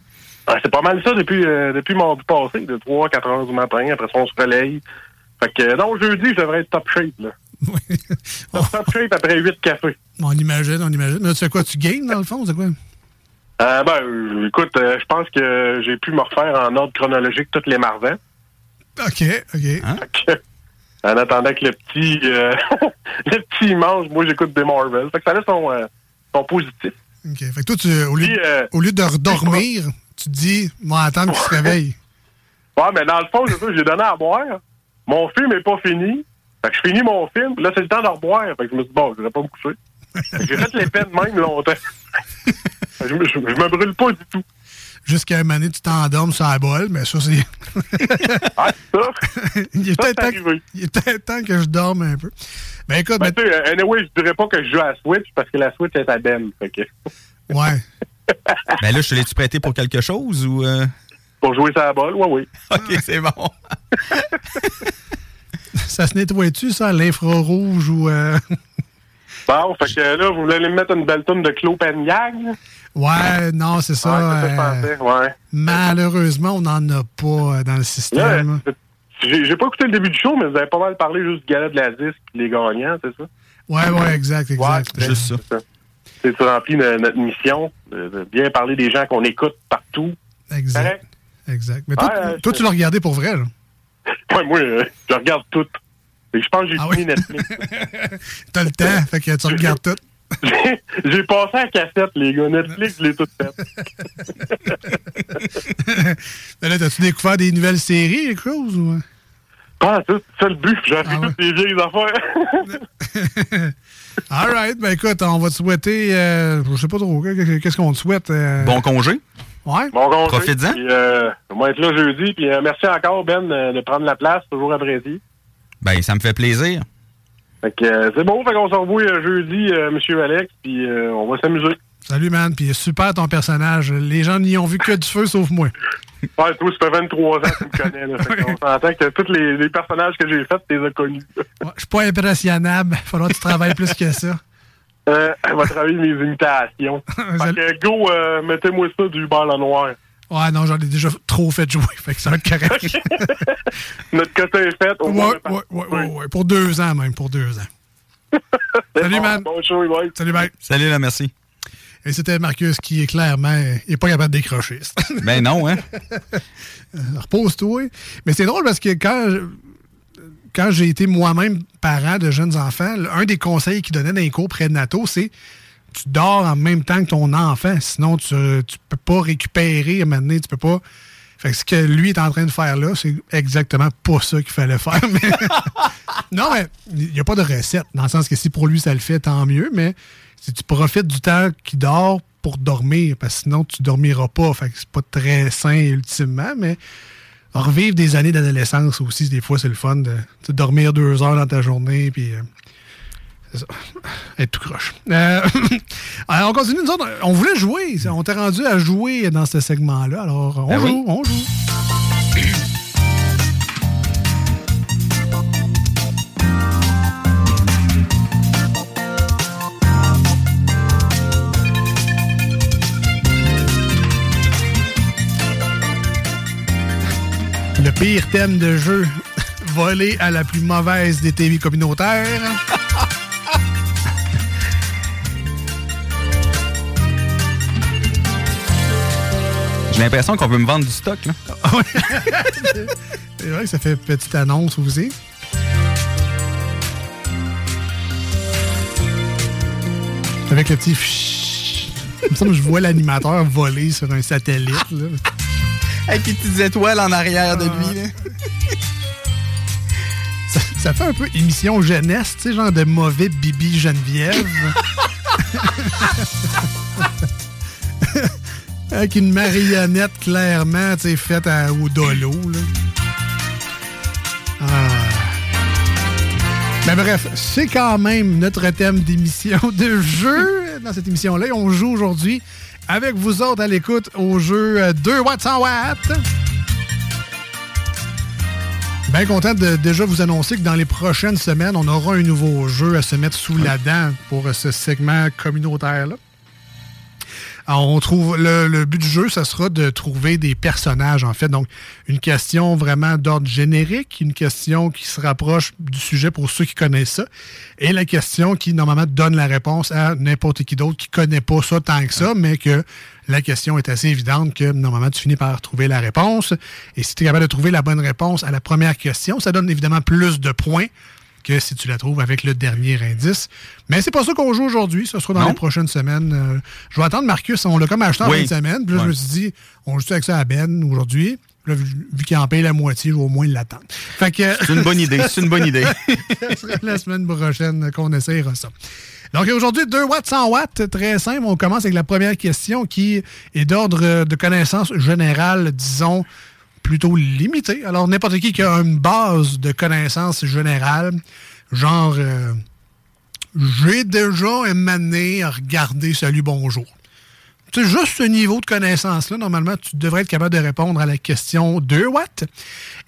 Ah, c'est pas mal ça depuis, euh, depuis mardi passé, de 3-4 heures du matin. Après ça, on se relaye. Fait que, euh, non, jeudi, je devrais être top shape, là. Top shape après 8 cafés. On imagine, on imagine. Mais fais quoi? Tu games, dans le fond? C'est quoi? Euh, ben, euh, écoute, euh, je pense que j'ai pu me refaire en ordre chronologique toutes les mardans. OK, OK. En attendant que le petit, euh, le petit mange, moi, j'écoute des Marvel. Fait que ça laisse son, son positif. OK. Fait que toi, tu, au, lieu, Puis, au lieu de redormir, tu te dis, moi, attendre qu'il se réveille. Ouais, mais dans le fond, c'est ça, j'ai donné à boire. Mon film est pas fini. Fait que je finis mon film, puis là, c'est le temps de reboire. Fait que je me suis dit, bon, je vais pas me coucher. J'ai fait l'épée de même longtemps. je, me, je, je me brûle pas du tout. jusqu'à un moment donné, tu t'endormes sur la bol, mais ça, c'est. ah, ça? il est peut-être temps, que- temps je dorme un peu. Ben écoute, Ben, tu sais, anyway, je dirais pas que je joue à la Switch parce que la Switch est à Ben. Fait que, ouais. Ben là, je te l'ai-tu prêté pour quelque chose ou. euh? pour jouer ça à la balle, ouais, oui. OK, c'est bon. ça se nettoie-tu, ça, l'infrarouge ou. euh, Bon, fait que là, vous voulez me mettre une belle tonne de Claude? Ouais, non, c'est ça. Ouais, c'est ça que je euh, ouais. Malheureusement, on n'en a pas euh, dans le système. J'ai pas écouté le début du show, mais vous avez pas mal parlé juste du gala de la disque et les gagnants, c'est ça? Ouais, ouais, exact, exact. Ouais, juste ça. C'est tu remplis no- notre mission, de, bien parler des gens qu'on écoute partout. Exact. Exact. Mais toi, Ouais, toi tu l'as regardé pour vrai, là? Ouais, moi, euh, je regarde tout. Et je pense que j'ai Ah fini Netflix. T'as le temps, fait que tu regardes tout. J'ai- passé à la cassette, les gars. Netflix, je l'ai tout fait. Mais là, t'as-tu découvert des nouvelles séries, quelque chose? Ou... Pas tout, c'est ça le but. J'ai Ah appris toutes les vieilles affaires. All right, ben écoute, on va te souhaiter, euh, je sais pas trop, qu'est-ce qu'on te souhaite? euh? Bon congé. Ouais. Bon congé. Profites-en. Puis, euh, on va être là jeudi. Puis euh, merci encore, Ben, euh, de prendre la place. Toujours apprécié. Ben, ça me fait plaisir. Fait que euh, c'est bon. Fait qu'on se revoit jeudi, euh, Monsieur Alex. Puis euh, on va s'amuser. Salut, man, puis super ton personnage. Les gens n'y ont vu que du feu, sauf moi. Ouais, toi, ça fait 23 ans que tu me connais. Là, fait qu'on s'entend que tous les, les personnages que j'ai faits, tu les as connus. Ouais, Je suis pas impressionnable. Faudra que tu travailles plus que ça. Euh, elle va travailler mes imitations. fait que go, euh, mettez-moi ça du bal en noir. Ouais, non, j'en ai déjà trop fait jouer, fait que ça va être correct. Notre côté est fait. Ouais, ouais, ouais, ouais, ouais, pour deux ans même, pour deux ans. Salut, man. Bon show, bye. Salut, bye. Salut, là, merci. Et c'était Marcus qui est clairement il est pas capable de décrocher. Ben non, hein? Euh, Repose-toi. Mais c'est drôle parce que quand, quand j'ai été moi-même parent de jeunes enfants, un des conseils qu'il donnait dans les cours prénataux, c'est tu dors en même temps que ton enfant. Sinon, tu ne peux pas récupérer à un tu peux pas. Fait que ce que lui est en train de faire là, c'est exactement pas ça qu'il fallait faire. Non, il n'y a pas de recette. Dans le sens que si pour lui ça le fait, tant mieux. Mais si tu profites du temps qu'il dort pour dormir, parce que sinon tu dormiras pas. Fait que c'est pas très sain ultimement, mais revivre des années d'adolescence aussi, des fois c'est le fun de, dormir deux heures dans ta journée, puis euh, ça, être tout croche. Euh, alors on continue, nous autres, on voulait jouer, on t'est rendu à jouer dans ce segment-là, alors on Ben joue, oui. on joue. Pire thème de jeu, volé à la plus mauvaise des TV communautaires. J'ai l'impression qu'on veut me vendre du stock, là. C'est vrai que ça fait petite annonce aussi. Avec le petit. Il me semble que je vois l'animateur voler sur un satellite. Là. Avec les petites étoiles en arrière de lui, là. Ça, ça fait un peu émission jeunesse, tu sais, genre de mauvais Bibi Geneviève. Avec une marionnette clairement, tu sais, faite à, au dolo. Là. Ah. Mais bref, c'est quand même notre thème d'émission de jeu dans cette émission-là. On joue aujourd'hui avec vous autres à l'écoute au jeu euh, 2 watts 100 watts. Bien content de déjà vous annoncer que dans les prochaines semaines, on aura un nouveau jeu à se mettre sous la dent pour euh, ce segment communautaire-là. Alors, on trouve le, le but du jeu, ça sera de trouver des personnages, en fait. Donc, une question vraiment d'ordre générique, une question qui se rapproche du sujet pour ceux qui connaissent ça, et la question qui, normalement, donne la réponse à n'importe qui d'autre qui connaît pas ça tant que ça, mais que la question est assez évidente que, normalement, tu finis par trouver la réponse. Et si tu es capable de trouver la bonne réponse à la première question, ça donne évidemment plus de points que si tu la trouves avec le dernier indice. Mais c'est pas ça qu'on joue aujourd'hui. Ce sera dans Non? les prochaines semaines. Euh, je vais attendre Marcus. On l'a comme acheté en Oui. fin de semaine. Puis là, je me suis dit, on joue avec ça à Ben aujourd'hui. Là, vu qu'il en paye la moitié, je vais au moins l'attendre. Fait que. C'est une bonne idée, c'est une bonne idée. La semaine prochaine qu'on essayera ça. Donc aujourd'hui, 2 watts, 100 watts, très simple. On commence avec la première question qui est d'ordre de connaissance générale, disons, plutôt limitée. Alors n'importe qui qui a une base de connaissances générales, genre, euh, j'ai déjà émané à regarder Salut, bonjour. C'est juste ce niveau de connaissance-là, normalement, tu devrais être capable de répondre à la question 2 watts.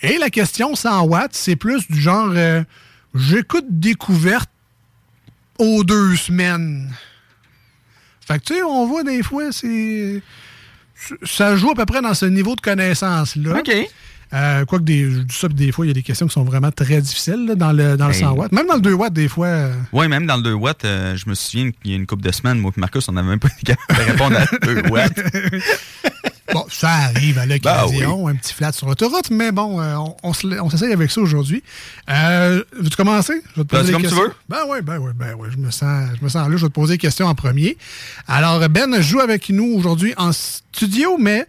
Et la question 100 watts, c'est plus du genre euh, j'écoute découverte aux deux semaines. Fait que, tu sais, on voit des fois, c'est. Ça joue à peu près dans ce niveau de connaissance-là. OK. Euh, Quoique, des, je dis ça, puis des fois, il y a des questions qui sont vraiment très difficiles là, dans le, dans le Ben, 100 watts. Même dans le 2 watts, des fois. euh, Oui, même dans le 2 watts, euh, je me souviens qu'il y a une couple de semaines, moi et Marcus, on n'avait même pas été capable de répondre à 2 watts. Bon, ça arrive à l'occasion, Ben un petit flat sur l'autoroute, mais bon, euh, on, on se- on s'essaye avec ça aujourd'hui. Euh, Veux-tu commencer? Je vais te Vas-y, des comme tu veux. Ben oui, ben oui, ben oui, je me sens, je me sens là, je vais te poser des questions en premier. Alors, Ben joue avec nous aujourd'hui en studio, mais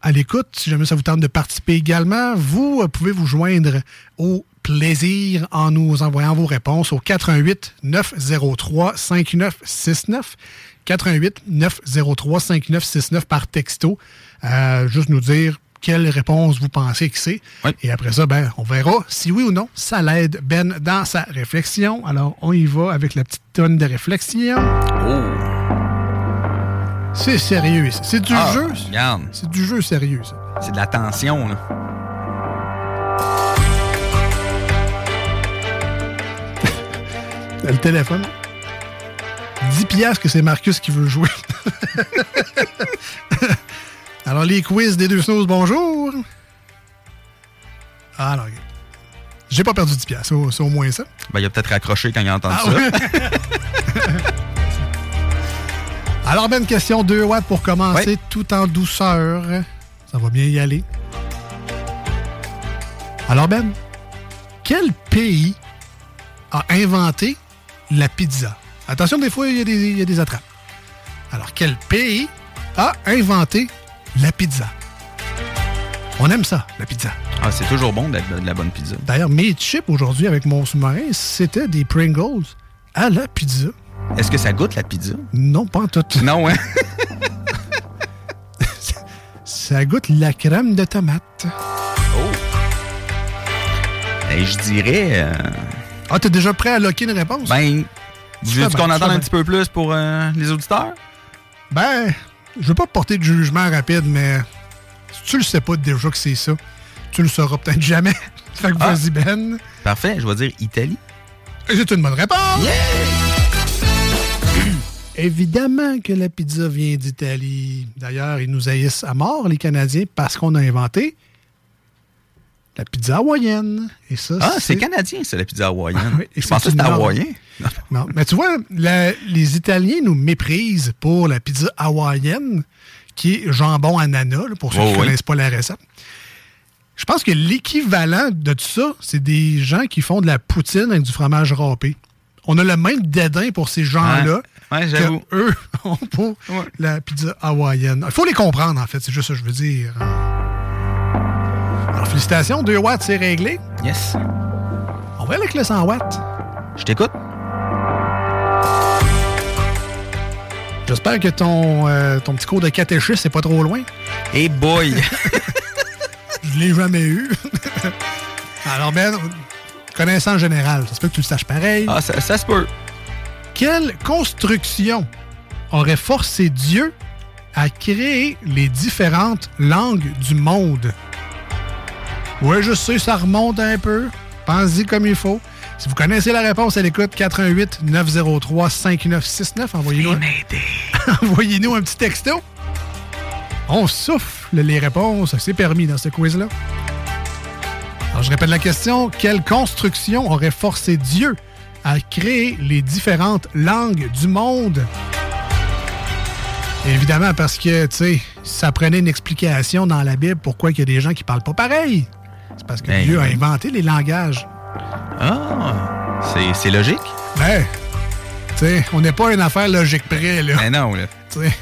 à l'écoute, si jamais ça vous tente de participer également, vous euh, pouvez vous joindre au plaisir en nous envoyant vos réponses au 88 903 5969. 88 903 5969 par texto. Euh, juste nous dire quelle réponse vous pensez que c'est. Et après ça, ben, on verra si oui ou non ça l'aide Ben dans sa réflexion. Alors, on y va avec la petite tonne de réflexion. C'est sérieux, c'est du Ah, jeu. C'est du jeu sérieux. C'est de la tension, là. Le téléphone. 10 piastres que c'est Marcus qui veut jouer. Alors, les quiz des deux snooze, bonjour. Ah. J'ai pas perdu 10 piastres, c'est au- moins ça. Ben, il a peut-être raccroché quand il a entendu Ah ça. Alors, Ben, question 2 watts pour commencer tout en douceur. Ça va bien y aller. Alors, Ben, quel pays a inventé la pizza? Attention, des fois, il y, a des- il y a des attrapes. Alors, quel pays a inventé la pizza? On aime ça, la pizza. Ah, c'est toujours bon d'être de la bonne pizza. D'ailleurs, mes chips aujourd'hui avec mon sous-marin, c'était des Pringles à la pizza. Est-ce que ça goûte la pizza? Non, pas en tout. Non, hein? Ça goûte la crème de tomate. Ben, je dirais. euh, Ah, t'es déjà prêt à locker une réponse? ben, Tu veux qu'on attende fais un petit peu plus pour euh, les auditeurs? Ben, je veux pas porter de jugement rapide, mais si tu le sais pas déjà que c'est ça, tu le sauras peut-être jamais. fait que Ah. vas-y, Ben. Parfait, je vais dire Italie. C'est une bonne réponse! Évidemment que la pizza vient d'Italie. D'ailleurs, ils nous haïssent à mort, les Canadiens, parce qu'on a inventé la pizza hawaïenne. Et ça, Ah, c'est canadien, c'est la pizza hawaïenne. Oui, et je pensais que c'était hawaïen. Non, mais tu vois, la- les Italiens nous méprisent pour la pizza hawaïenne, qui est jambon ananas, là, pour ceux Oh, qui ne oui. connaissent pas la recette. Je pense que l'équivalent de tout ça, c'est des gens qui font de la poutine avec du fromage râpé. On a le même dédain pour ces gens-là Ouais, ouais, que eux ont pour la pizza hawaïenne. Il faut les comprendre, en fait. C'est juste ça que je veux dire. Alors, félicitations. 2 watts, c'est réglé. Yes. On va aller avec le 100 watts. Je t'écoute. J'espère que ton, euh, ton petit cours de catéchisme c'est pas trop loin. Hey boy! Je l'ai jamais eu. Alors, Ben, connaissance générale, ça se peut que tu le saches pareil. Ah, ça, ça se peut. Quelle construction aurait forcé Dieu à créer les différentes langues du monde? Oui, je sais, ça remonte un peu. Pensez-y comme il faut. Si vous connaissez la réponse, à l'écoute 88 903 5969. Envoyez-nous un... Envoyez-nous un petit texto. On souffle les réponses. C'est permis dans ce quiz-là. Alors, je répète la question. Quelle construction aurait forcé Dieu à créer les différentes langues du monde? Évidemment, parce que, tu sais, ça prenait une explication dans la Bible pourquoi il y a des gens qui parlent pas pareil. C'est parce que Ben, Dieu a inventé les langages. Ah, c'est- c'est logique. Ben, tu sais, on n'est pas une affaire logique près, là. Ben non, là. Tu sais,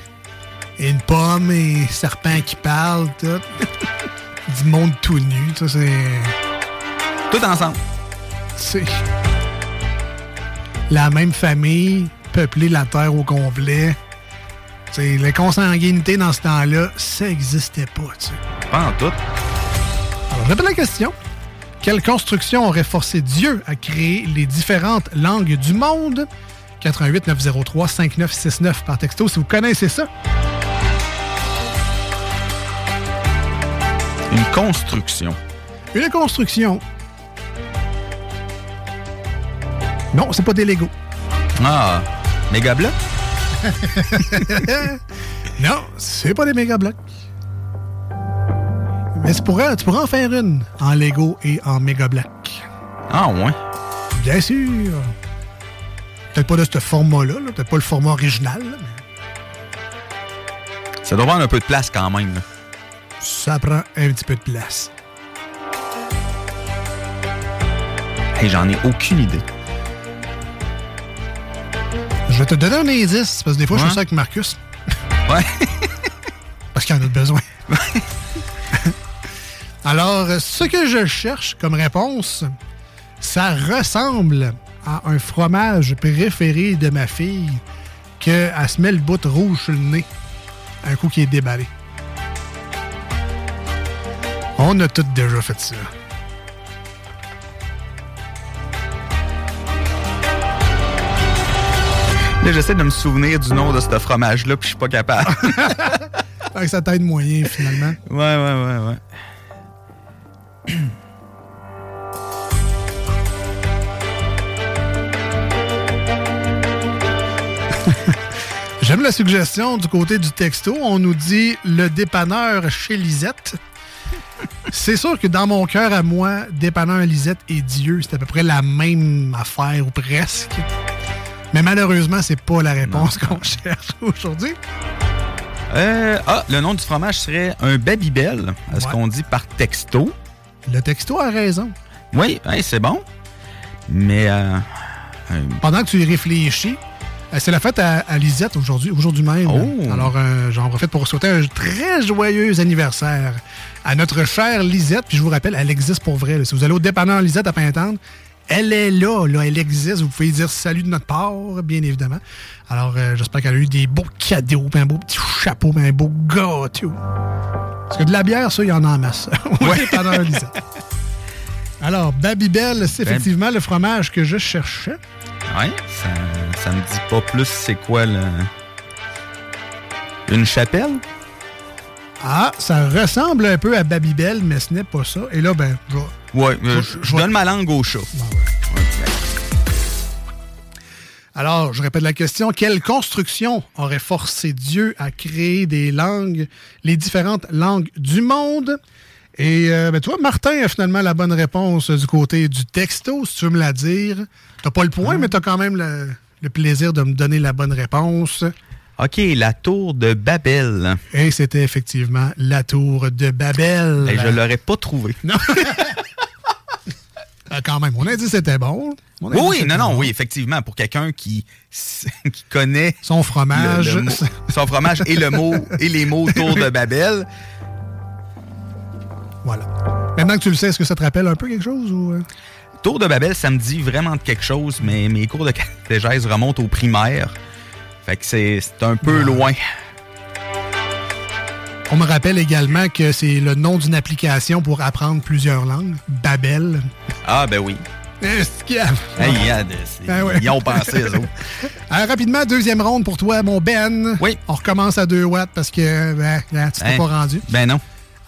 une pomme et un serpent qui parle, tout. du monde tout nu, ça, c'est... Tout ensemble. C'est... La même famille, peupler la Terre au complet. T'sais, la consanguinité dans ce temps-là, ça n'existait pas. tu sais. Pas en tout. Alors, répète la question. Quelle construction aurait forcé Dieu à créer les différentes langues du monde? 88 903 5969 par texto si vous connaissez ça. Une construction. Une construction. Non, c'est pas des Legos. Ah, méga bloc? non, c'est pas des méga blocs. Mais tu pourrais, tu pourrais en faire une en Lego et en méga bloc. Ah ouais? Bien sûr. Peut-être pas de ce format-là, là, peut-être pas le format original. là, mais Ça doit prendre un peu de place quand même. là. ça prend un petit peu de place. Hey, j'en ai aucune idée. Je vais te donner un indice, parce que des fois, je fais ça avec Marcus. Ouais. parce qu'il en a besoin. Alors, ce que je cherche comme réponse, ça ressemble à un fromage préféré de ma fille qu'elle se met le bout rouge sur le nez un coup qui est déballé. On a tous déjà fait ça. Là, j'essaie de me souvenir du nom de ce fromage-là, puis je suis pas capable. Sa tête moyen, finalement. ouais, ouais, ouais, ouais. J'aime la suggestion du côté du texto. On nous dit le dépanneur chez Lisette. C'est sûr que dans mon cœur à moi, dépanneur Lisette et Dieu, c'est à peu près la même affaire ou presque. Mais malheureusement, c'est pas la réponse qu'on cherche aujourd'hui. Euh, ah, le nom du fromage serait un Babybel, à ce Ouais. qu'on dit par texto. Le texto a raison. Oui, hey, c'est bon. Mais euh, euh, Pendant que tu y réfléchis, euh, c'est la fête à, à Lisette aujourd'hui, aujourd'hui même. Oh. Alors, euh, j'en profite pour souhaiter un très joyeux anniversaire à notre chère Lisette. Puis je vous rappelle, elle existe pour vrai. là. Si vous allez au dépanneur Lisette à Pintante, elle est là, là, elle existe. Vous pouvez dire salut de notre part, bien évidemment. Alors, euh, j'espère qu'elle a eu des beaux cadeaux, un beau petit chapeau, un beau gâteau. Parce que de la bière, ça, il y en a en masse. au dépanneur Lisette. Alors, Babybel, c'est Ben- effectivement le fromage que je cherchais. ouais, ça, ça me dit pas plus c'est quoi le. Une chapelle? Ah, ça ressemble un peu à Babybel, mais ce n'est pas ça. Et là, ben, je Ouais, euh, Je- donne ma langue au chat. Alors, je répète la question. Quelle construction aurait forcé Dieu à créer des langues, les différentes langues du monde? Et euh, ben, toi, Martin a finalement la bonne réponse du côté du texto, si tu veux me la dire. T'as pas le point, mais t'as quand même le, le plaisir de me donner la bonne réponse. OK, la tour de Babel. Et c'était effectivement la tour de Babel. Hey, je l'aurais pas trouvé. Non. Ah, quand même, mon indice était bon. Mon Oui, indice oui, était non, non, bon. oui, effectivement, pour quelqu'un qui, qui connaît Son fromage. le- le mot- son fromage et le mot et les mots tour de Babel. Voilà. Maintenant que tu le sais, est-ce que ça te rappelle un peu quelque chose ou. euh? Tour de Babel, ça me dit vraiment de quelque chose, mais mes cours de catéchèse remontent au primaire. Fait que c'est un peu loin. On me rappelle également que c'est le nom d'une application pour apprendre plusieurs langues. Babel. Ah, ben oui. Y a- Hey, regarde, c'est- Ah ouais. Ils ont pensé, eux. Alors, rapidement, deuxième ronde pour toi, mon Ben. Oui. On recommence à 2 watts parce que ben, là, tu t'es Hein? pas rendu. Ben non.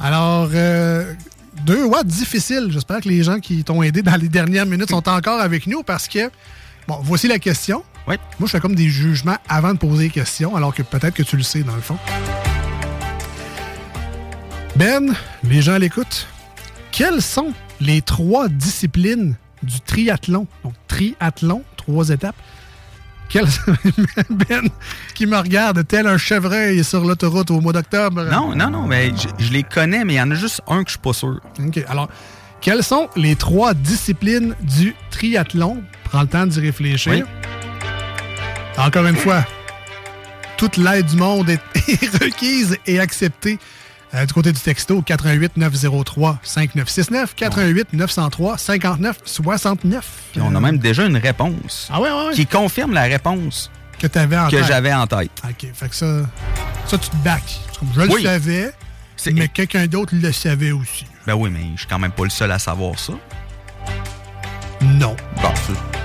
Alors, 2 watts difficile. J'espère que les gens qui t'ont aidé dans les dernières minutes sont encore avec nous parce que, bon, voici la question. Moi, je fais comme des jugements avant de poser les questions, alors que peut-être que tu le sais dans le fond. Ben, les gens l'écoutent. Quelles sont les trois disciplines du triathlon? Donc, triathlon, trois étapes. Quelles... ben, qui me regarde tel un chevreuil sur l'autoroute au mois d'octobre? Non, non, non, mais je, je les connais, mais il y en a juste un que je suis pas sûr. OK. Alors, quelles sont les trois disciplines du triathlon? Prends le temps d'y réfléchir. Oui. Encore une fois, toute l'aide du monde est, est requise et acceptée euh, du côté du texto 88 903 5969 88 903 59 69. Puis on a même déjà une réponse. Ah ouais, ouais, ouais. Qui confirme la réponse. Que en que tête. j'avais en tête. OK. Fait que ça, ça tu te bacs. Comme je le savais, mais quelqu'un d'autre le savait aussi. Ben oui, mais je suis quand même pas le seul à savoir ça. Non. Bon, c'est-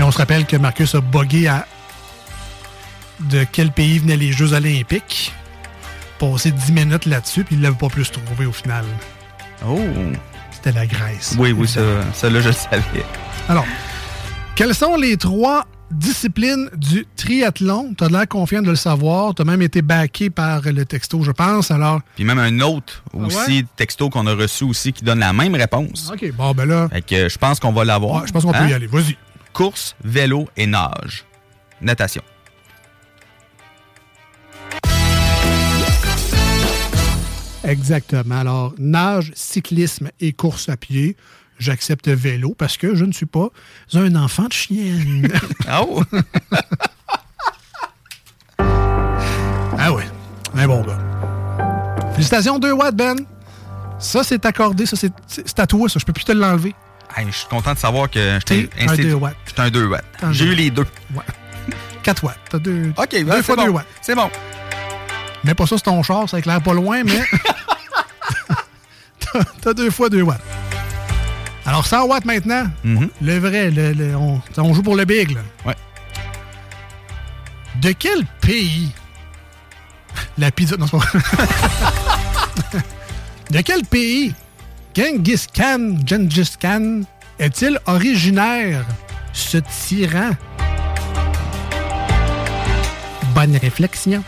Mais on se rappelle que Marcus a bugué à de quel pays venaient les Jeux olympiques. Passé 10 minutes là-dessus, puis il l'avait pas plus trouvé au final. Oh! C'était la Grèce. oui, oui, ça, ça là, je le savais. Alors, quelles sont les trois disciplines du triathlon? Tu as l'air confiant de le savoir. Tu as même été backé par le texto, je pense. Alors, Puis même un autre Ah aussi, ouais? texto qu'on a reçu aussi, qui donne la même réponse. OK, bon, ben là. Fait que je pense qu'on va l'avoir. Ouais, je pense qu'on peut Hein? y aller. Vas-y. Course, vélo et nage. Natation. Exactement. Alors, nage, cyclisme et course à pied. J'accepte vélo parce que je ne suis pas un enfant de chienne. oh! ah ouais. Un bon gars. Félicitations, 2 watts, Ben. Ça, c'est accordé. Ça, c'est c'est à toi, ça. Je peux plus te l'enlever. Hey, je suis content de savoir que j'étais un 2 watts. J'étais un 2 watts. J'ai eu les deux. Ouais. 4 watts. T'as deux, OK, deux ben, fois c'est 2 bon. watts. C'est bon. Mets pas ça sur ton char, ça éclaire pas loin, mais. T'as- deux fois 2 watts. Alors, 100 watts maintenant. Le vrai, le- le- on, on joue pour le big, là. Ouais. De quel pays la pizza. Non, c'est pas vrai. De quel pays Genghis Khan, Gengis Khan est-il originaire, ce tyran Bonne réflexion.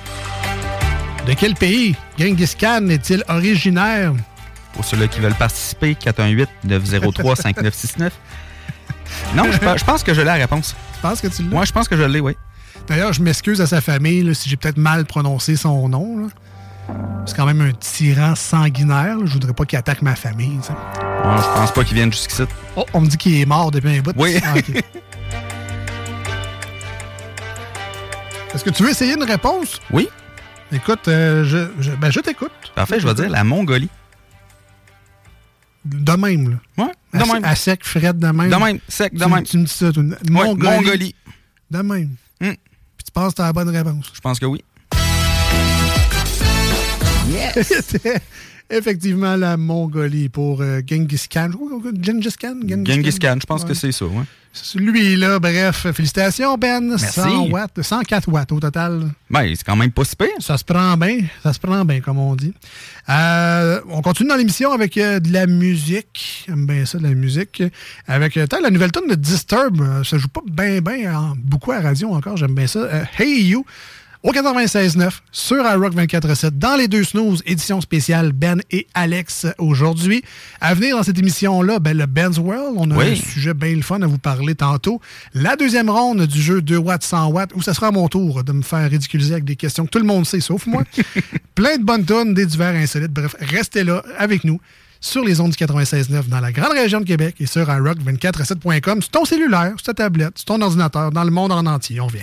De quel pays Genghis Khan est-il originaire? Pour ceux-là qui veulent participer, 418-903-5969. Non, je, pe- je pense que je l'ai la réponse. Tu penses que tu l'as? Moi, je pense que je l'ai, oui. D'ailleurs, je m'excuse à sa famille là, si j'ai peut-être mal prononcé son nom. là. C'est quand même un tyran sanguinaire. là. Je voudrais pas qu'il attaque ma famille. tu sais. Bon, je pense pas qu'ils viennent jusqu'ici. Oh, on me dit qu'il est mort depuis un bout. Oui. Ah, ok. Est-ce que tu veux essayer une réponse? Oui. Écoute, euh, je, je, ben, je t'écoute. Parfait, je vais dire la Mongolie. De même, là. Ouais, de à, même. à sec, Fred, de même. De même, sec, de Tu- même. Tu me dis ça, toi. Ouais, Mongolie. Mongolie. De même. Hmm. Puis tu penses que t'as la bonne réponse. Je pense que oui. C'était effectivement la Mongolie pour euh, Genghis Khan. Genghis Khan? Genghis Khan, je pense Ouais. que c'est ça, ouais. Lui-là, bref, félicitations, Ben. Merci. 100 watts, 104 watts au total. Ben, c'est quand même pas si pire. Ça se prend bien, ça se prend bien, comme on dit. Euh, on continue dans l'émission avec euh, de la musique. J'aime bien ça, de la musique. Avec euh, la nouvelle tune de Disturb. ça joue pas bien, bien, beaucoup à la radio encore. J'aime bien ça. Hey You. Au 96.9, sur iRock 24.7, dans les deux snooze, édition spéciale Ben et Alex aujourd'hui. À venir dans cette émission-là, ben, le Ben's World. On a Oui. un sujet bien le fun à vous parler tantôt. La deuxième ronde du jeu 2 watts, 100 watts, où ça sera à mon tour de me faire ridiculiser avec des questions que tout le monde sait, sauf moi. Plein de bonnes tonnes, des divers insolites. Bref, restez là avec nous sur les ondes du 96.9 dans la grande région de Québec et sur iRock247.com, sur ton cellulaire, sur ta tablette, sur ton ordinateur, dans le monde en entier. On vient.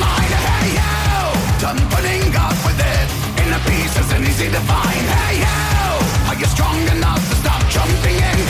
Mind, hey Done putting up with it. Easy to find, hey yo. Are you strong enough to stop jumping in?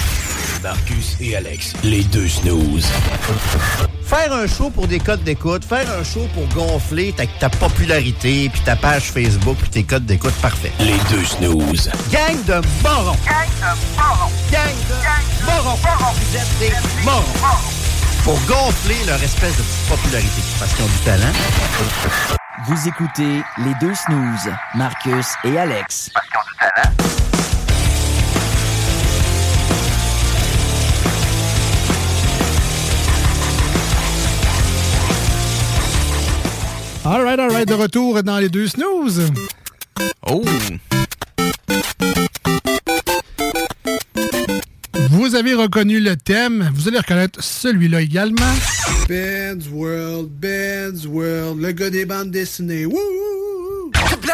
Marcus et Alex, les deux snooze. Faire un show pour des codes d'écoute, faire un show pour gonfler ta, ta popularité, puis ta page Facebook, puis tes codes d'écoute, parfait. Les deux snooze. Gang de morons! Gang de morons! Gang de morons! Vous êtes des morons! Pour gonfler leur espèce de petite popularité, parce qu'ils ont du talent. Vous écoutez les deux snooze, Marcus et Alex. All right, all right, de retour dans les deux snooze. Oh! Vous avez reconnu le thème. Vous allez reconnaître celui-là également. Ben's World, Ben's World, le gars des bandes dessinées. Wouh!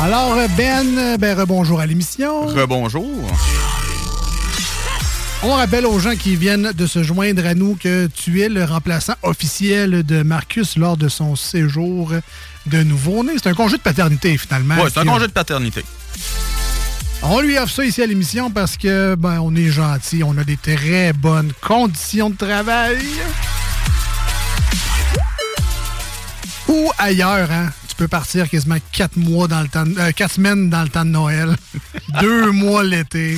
Alors, Ben, ben rebonjour à l'émission. Rebonjour. On rappelle aux gens qui viennent de se joindre à nous que tu es le remplaçant officiel de Marcus lors de son séjour de nouveau-né. C'est un congé de paternité, finalement. Ouais, c'est un congé de paternité. On lui offre ça ici à l'émission parce que, ben, on est gentil, on a des très bonnes conditions de travail. Ou ailleurs, hein. Peux partir quasiment quatre mois dans le temps, de- euh, quatre semaines dans le temps de Noël, deux mois l'été.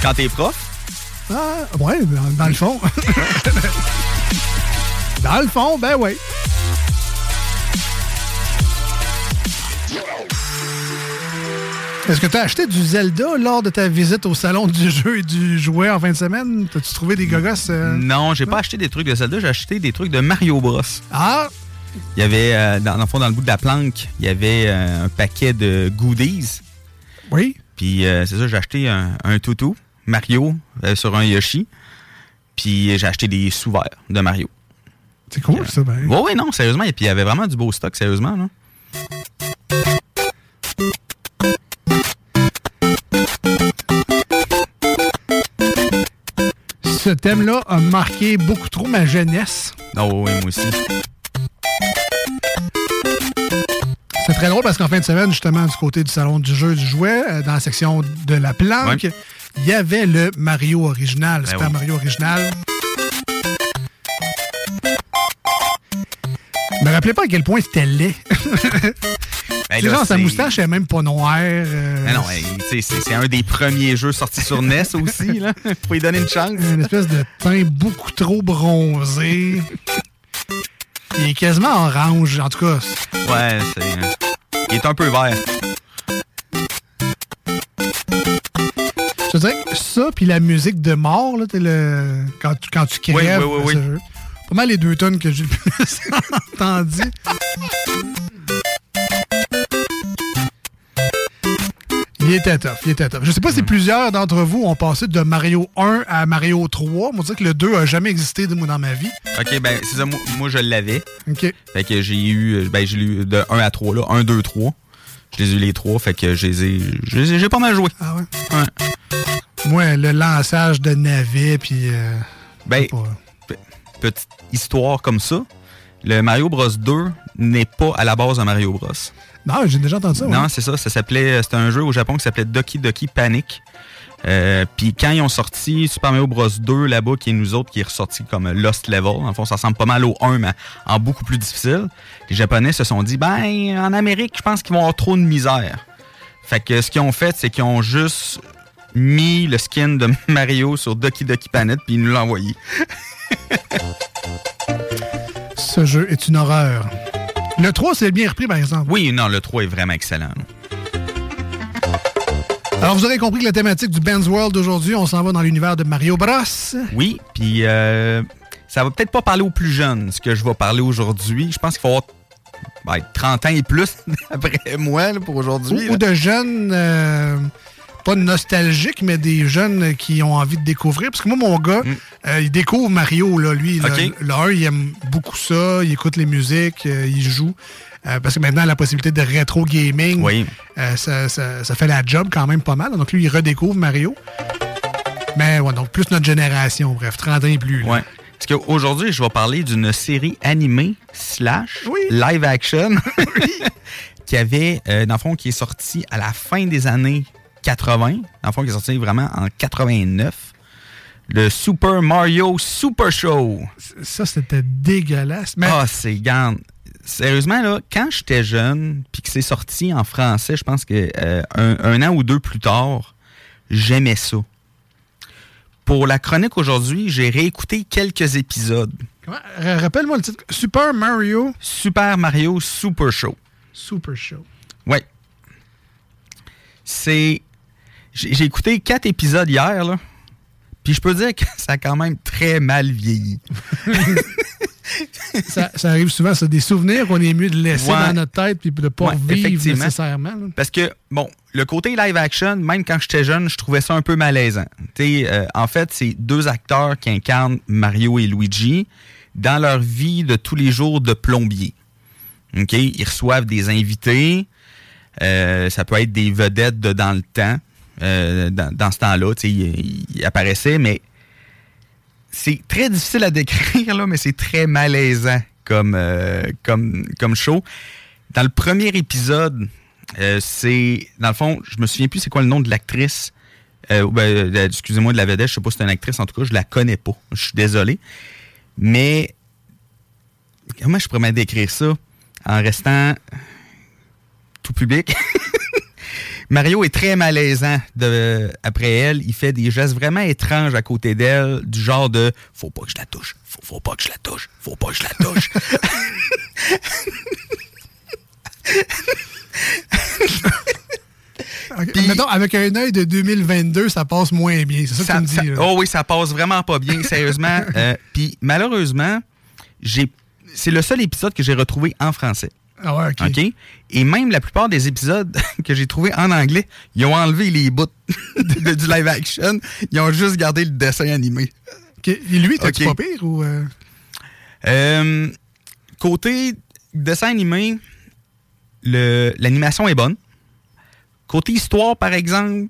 Quand t'es prof, Ah, ouais, dans, dans le fond. dans le fond, ben ouais. Est-ce que tu as acheté du Zelda lors de ta visite au salon du jeu et du jouet en fin de semaine? T'as-tu trouvé des gogos? euh? non, j'ai pas acheté des trucs de Zelda, j'ai acheté des trucs de Mario Bros. Ah! Il y avait, euh, dans, dans le fond, dans le bout de la planque, il y avait euh, un paquet de goodies. Oui. Puis euh, c'est ça, j'ai acheté un, un toutou, Mario, sur un Yoshi. Puis j'ai acheté des sous-verts de Mario. C'est cool, ça, ben. Oui, oui, non, sérieusement. Et puis il y avait vraiment du beau stock, sérieusement. Là. Ce thème-là a marqué beaucoup trop ma jeunesse. Oh, oui, moi aussi. C'est très drôle parce qu'en fin de semaine, justement, du côté du salon du jeu du jouet, euh, dans la section de la planque, Ouais. il y avait le Mario original, Ben Super oui. Mario original. Je me rappelais pas à quel point c'était laid. Ben là, genre, sa moustache est même pas noire. euh, Ben non, c'est c'est un des premiers jeux sortis sur NES aussi. Là. Faut lui donner une chance. Une espèce de teint beaucoup trop bronzé. Il est quasiment orange, en tout cas. Ouais, c'est. Il est un peu vert. Je dirais que ça, puis la musique de mort, là, t'es le... quand, tu, quand tu crèves. Oui, oui, oui, à ce oui. jeu. Pas mal les deux tonnes que j'ai le plus entendu. Il était tough, il était tough. Je sais pas si Mm. plusieurs d'entre vous ont passé de Mario 1 à Mario 3. Moi, je dirais que le 2 a jamais existé dans ma vie. Ok, ben, c'est ça, moi, moi, je l'avais. OK. Fait que j'ai eu, ben, j'ai eu de 1 à 3, là. 1, 2, 3. Je les ai eu les trois, fait que je les ai, je les ai- j'ai pas mal joué. Ah ouais? Ouais. Moi, le lançage de navet, puis... euh, Ben, pe- petite histoire comme ça. Le Mario Bros 2 n'est pas à la base un Mario Bros. Non, j'ai déjà entendu ça. ouais. Non, c'est ça. Ça s'appelait. C'était un jeu au Japon qui s'appelait Doki Doki Panic. Euh, Puis quand ils ont sorti Super Mario Bros 2 là-bas, qui est nous autres, qui est ressorti comme Lost Level, en fond, ça ressemble pas mal au 1, mais en beaucoup plus difficile. Les Japonais se sont dit, ben, en Amérique, je pense qu'ils vont avoir trop de misère. Fait que ce qu'ils ont fait, c'est qu'ils ont juste mis le skin de Mario sur Doki Doki Panic, puis ils nous l'ont envoyé. Ce jeu est une horreur. Le 3, c'est bien repris, par exemple. Oui, non, le 3 est vraiment excellent. Alors, vous aurez compris que la thématique du Ben's World aujourd'hui, on s'en va dans l'univers de Mario Bros. Oui, puis euh, ça va peut-être pas parler aux plus jeunes, ce que je vais parler aujourd'hui. Je pense qu'il faut avoir ben, 30 ans et plus, après moi, là, pour aujourd'hui. Ou, de jeunes, euh, pas nostalgiques, mais des jeunes qui ont envie de découvrir. Parce que moi, mon gars, euh, il découvre Mario, là, lui. là. Mm. Ok. Le 1, il aime beaucoup ça, il écoute les musiques, euh, il joue. Euh, parce que maintenant, la possibilité de rétro gaming, Oui. ça, ça- ça fait la job quand même pas mal. Donc lui, il redécouvre Mario. Mais ouais, donc plus notre génération, bref, 30 ans et plus. là. Ouais. Parce qu'aujourd'hui, je vais parler d'une série animée slash live action qui avait, euh, dans le fond, qui est sortie à la fin des années 80. Dans le fond, qui est sorti vraiment en 89. Le Super Mario Super Show. Ça, c'était dégueulasse. Mais Ah, c'est garde. Sérieusement, là, quand j'étais jeune, puis que c'est sorti en français, je pense que euh, un, un an ou deux plus tard, j'aimais ça. Pour la chronique aujourd'hui, j'ai réécouté quelques épisodes. rappelle-moi le titre. Super Mario? Super Mario Super Show. Super Show. Ouais. C'est. J'ai écouté quatre épisodes hier, là. Puis je peux dire que ça a quand même très mal vieilli. ça, ça arrive souvent, c'est des souvenirs qu'on est mieux de laisser Ouais. dans notre tête puis de ne pas Ouais, vivre nécessairement. là. Parce que, bon, le côté live action, même quand j'étais jeune, je trouvais ça un peu malaisant. Tu sais, euh, en fait, c'est deux acteurs qui incarnent Mario et Luigi dans leur vie de tous les jours de plombier. OK? Ils reçoivent des invités. Euh, ça peut être des vedettes de dans le temps. Euh, dans, ce temps-là, ils, ils apparaissaient, mais c'est très difficile à décrire, là, mais c'est très malaisant comme, euh, comme, comme show. Dans le premier épisode, euh, c'est. Dans le fond, je me souviens plus c'est quoi le nom de l'actrice. Ben, Excusez-moi de la vedette, je sais pas si c'est une actrice, en tout cas, je la connais pas. Je suis désolé. Mais comment je pourrais décrire ça en restant tout public? Mario est très malaisant de, après elle. Il fait des gestes vraiment étranges à côté d'elle, du genre de Faut pas que je la touche, faut, faut pas que je la touche, faut pas que je la touche. Ok, Mettons, avec un œil de 2022, ça passe moins bien. C'est ça, que tu me dis. ça- oh oui, ça passe vraiment pas bien, sérieusement. Euh, Puis malheureusement, j'ai c'est le seul épisode que j'ai retrouvé en français. Ah ouais, OK. Et même la plupart des épisodes que j'ai trouvés en anglais, ils ont enlevé les bouts du live action. Ils ont juste gardé le dessin animé. Et lui, t'as-tu pas pire ou. euh? Euh, côté dessin animé, l'animation est bonne. Côté histoire, par exemple,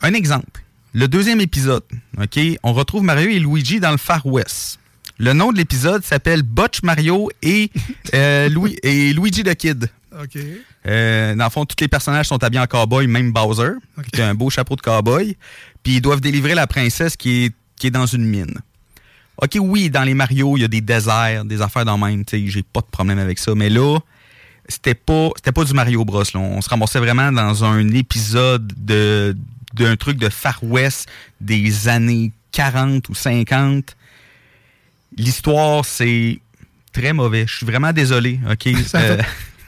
un exemple. Le deuxième épisode, OK, on retrouve Mario et Luigi dans le Far West. Le nom de l'épisode s'appelle Butch Mario et, euh, Louis- et Luigi the Kid. OK. Euh, dans le fond, tous les personnages sont habillés en cowboy, même Bowser, qui a un beau chapeau de cowboy. Puis ils doivent délivrer la princesse qui est, qui est dans une mine. OK, oui, dans les Mario, il y a des déserts, des affaires dans le même. tu sais, J'ai pas de problème avec ça. Mais là, c'était pas, c'était pas du Mario Bros. là. On se ramassait vraiment dans un épisode de d'un truc de Far West des années 40 ou 50. L'histoire, c'est très mauvais. Je suis vraiment désolé. OK? Euh,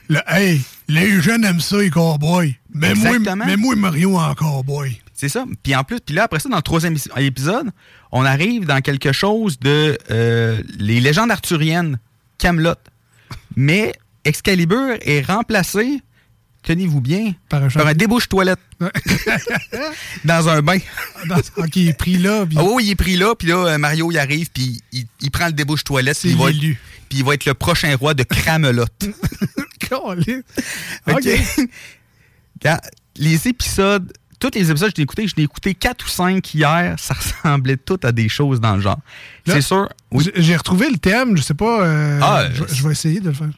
Le, hey, les jeunes aiment ça, les cowboys. Mais moi, mais moi, Mario en cowboy. C'est ça. Puis en plus, puis là, après ça, dans le troisième épi- épisode, on arrive dans quelque chose de euh, les légendes arthuriennes, Camelot. Mais Excalibur est remplacé, tenez-vous bien, par un, débouche-toilette. dans un bain. OK, il est pris là. Ah oui, il est pris là, puis là, euh, Mario, il arrive, puis il, il prend le débouche-toilette, puis il, va être- puis il va être le prochain roi de Cramelot. OK. Quand les épisodes, tous les épisodes que j'ai écoutés, je l'ai écouté 4 ou 5 hier, ça ressemblait tout à des choses dans le genre. C'est sûr. J'ai- J'ai retrouvé le thème, je sais pas. euh, Ah, je, euh, je vais essayer de le faire.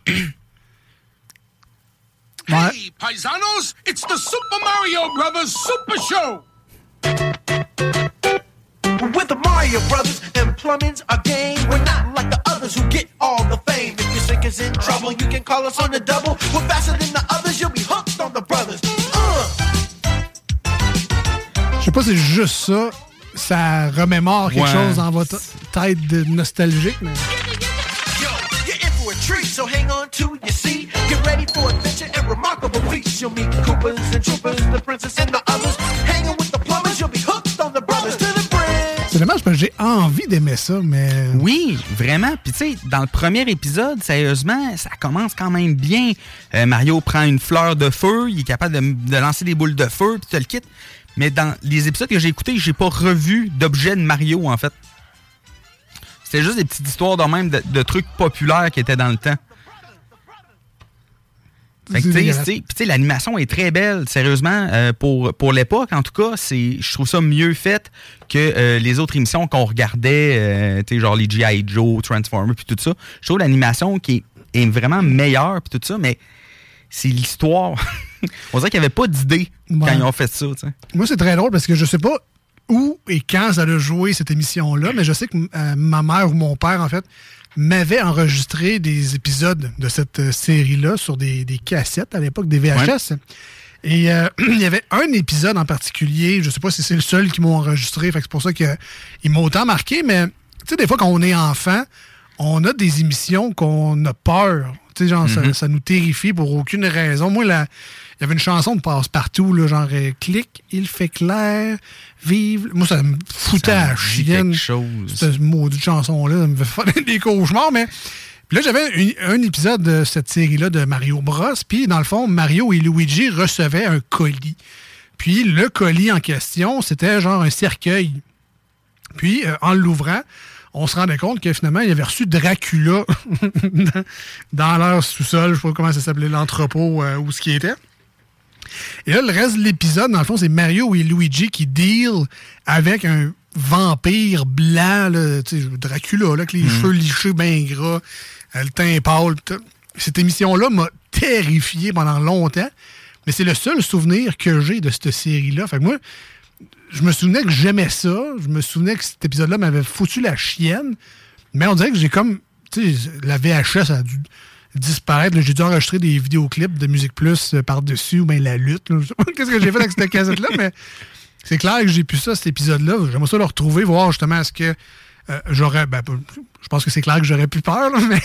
Ouais. Hey, paisanos, it's the Super Mario Brothers Super Show! We're the Mario Brothers, and plumbing's our game. We're not like the others who get all the fame. If your sink is in trouble, you can call us on the double. We're faster than the others, you'll be hooked on the brothers. Uh. Je sais pas si c'est juste ça. Ça remémore quelque Ouais. chose dans votre tête nostalgique, mais. One, two, you see. Get ready for adventure and remarkable feats. You'll meet Coopers and Troopers, the princess and the others. Hanging with the plumbers, you'll be hooked on the brothers to the bridge. C'est dommage parce que j'ai envie d'aimer ça, mais. Oui, vraiment. Puis tu sais, dans le premier épisode, sérieusement, ça commence quand même bien. Euh, Mario prend une fleur de feu, il est capable de, de lancer des boules de feu, puis tu le quittes. Mais dans les épisodes que j'ai écoutés, j'ai pas revu d'objets de Mario, en fait. C'était juste des petites histoires de même de, de trucs populaires qui étaient dans le temps. Fait que, tu sais, dégueulasse. c'est- puis tu sais, l'animation est très belle, sérieusement. euh, pour pour l'époque, en tout cas, c'est, je trouve ça mieux fait que euh, les autres émissions qu'on regardait, euh, tu genre les G.I. Joe, Transformers, puis tout ça. Je trouve l'animation qui est, est vraiment meilleure, puis tout ça, mais c'est l'histoire. On dirait qu'il n'y avait pas d'idée quand ils ont fait ça. Moi, c'est très drôle parce que je sais pas où et quand ça a joué cette émission-là, mais je sais que euh, ma mère ou mon père, en fait, m'avait enregistré des épisodes de cette euh, série-là sur des, des cassettes à l'époque, des VHS. Et euh, il y avait un épisode en particulier, je sais pas si c'est le seul qui m'ont enregistré, fait que c'est pour ça qu'il m'a autant marqué, mais tu sais, des fois, quand on est enfant, on a des émissions qu'on a peur. Tu sais, genre, ça- Mhm. ça, nous terrifie pour aucune raison. Moi, là, il y avait une chanson de passe-partout, là, genre, euh, clic, il fait clair, vive. Moi, ça me foutait Ça à chienne. Cette maudite chanson-là, ça me fait faire des cauchemars, mais. Puis là, j'avais un épisode de cette série-là de Mario Bros. Puis, dans le fond, Mario et Luigi recevaient un colis. Puis, le colis en question, c'était genre un cercueil. Puis, euh, en l'ouvrant, on se rendait compte que finalement, il avait reçu Dracula dans, leur sous-sol. Je sais pas comment ça s'appelait, l'entrepôt euh, où ce qui était. Et là, le reste de l'épisode, dans le fond, c'est Mario et Luigi qui deal avec un vampire blanc, là, Dracula, là, avec les cheveux lichés bien gras, euh, le teint pâle. tout. Cette émission-là m'a terrifié pendant longtemps, mais c'est le seul souvenir que j'ai de cette série-là. Fait que moi, je me souvenais que j'aimais ça. Je me souvenais que cet épisode-là m'avait foutu la chienne. Mais on dirait que j'ai comme. Tu sais, la VHS a dû disparaître. J'ai dû enregistrer des vidéoclips de Musique Plus euh, par-dessus, ou bien la lutte. là. Je sais pas Qu'est-ce que j'ai fait avec cette cassette-là, mais c'est clair que j'ai pu ça, cet épisode-là. J'aimerais ça le retrouver, voir justement est-ce que euh, j'aurais. Ben, je pense que c'est clair que j'aurais pu peur, là, mais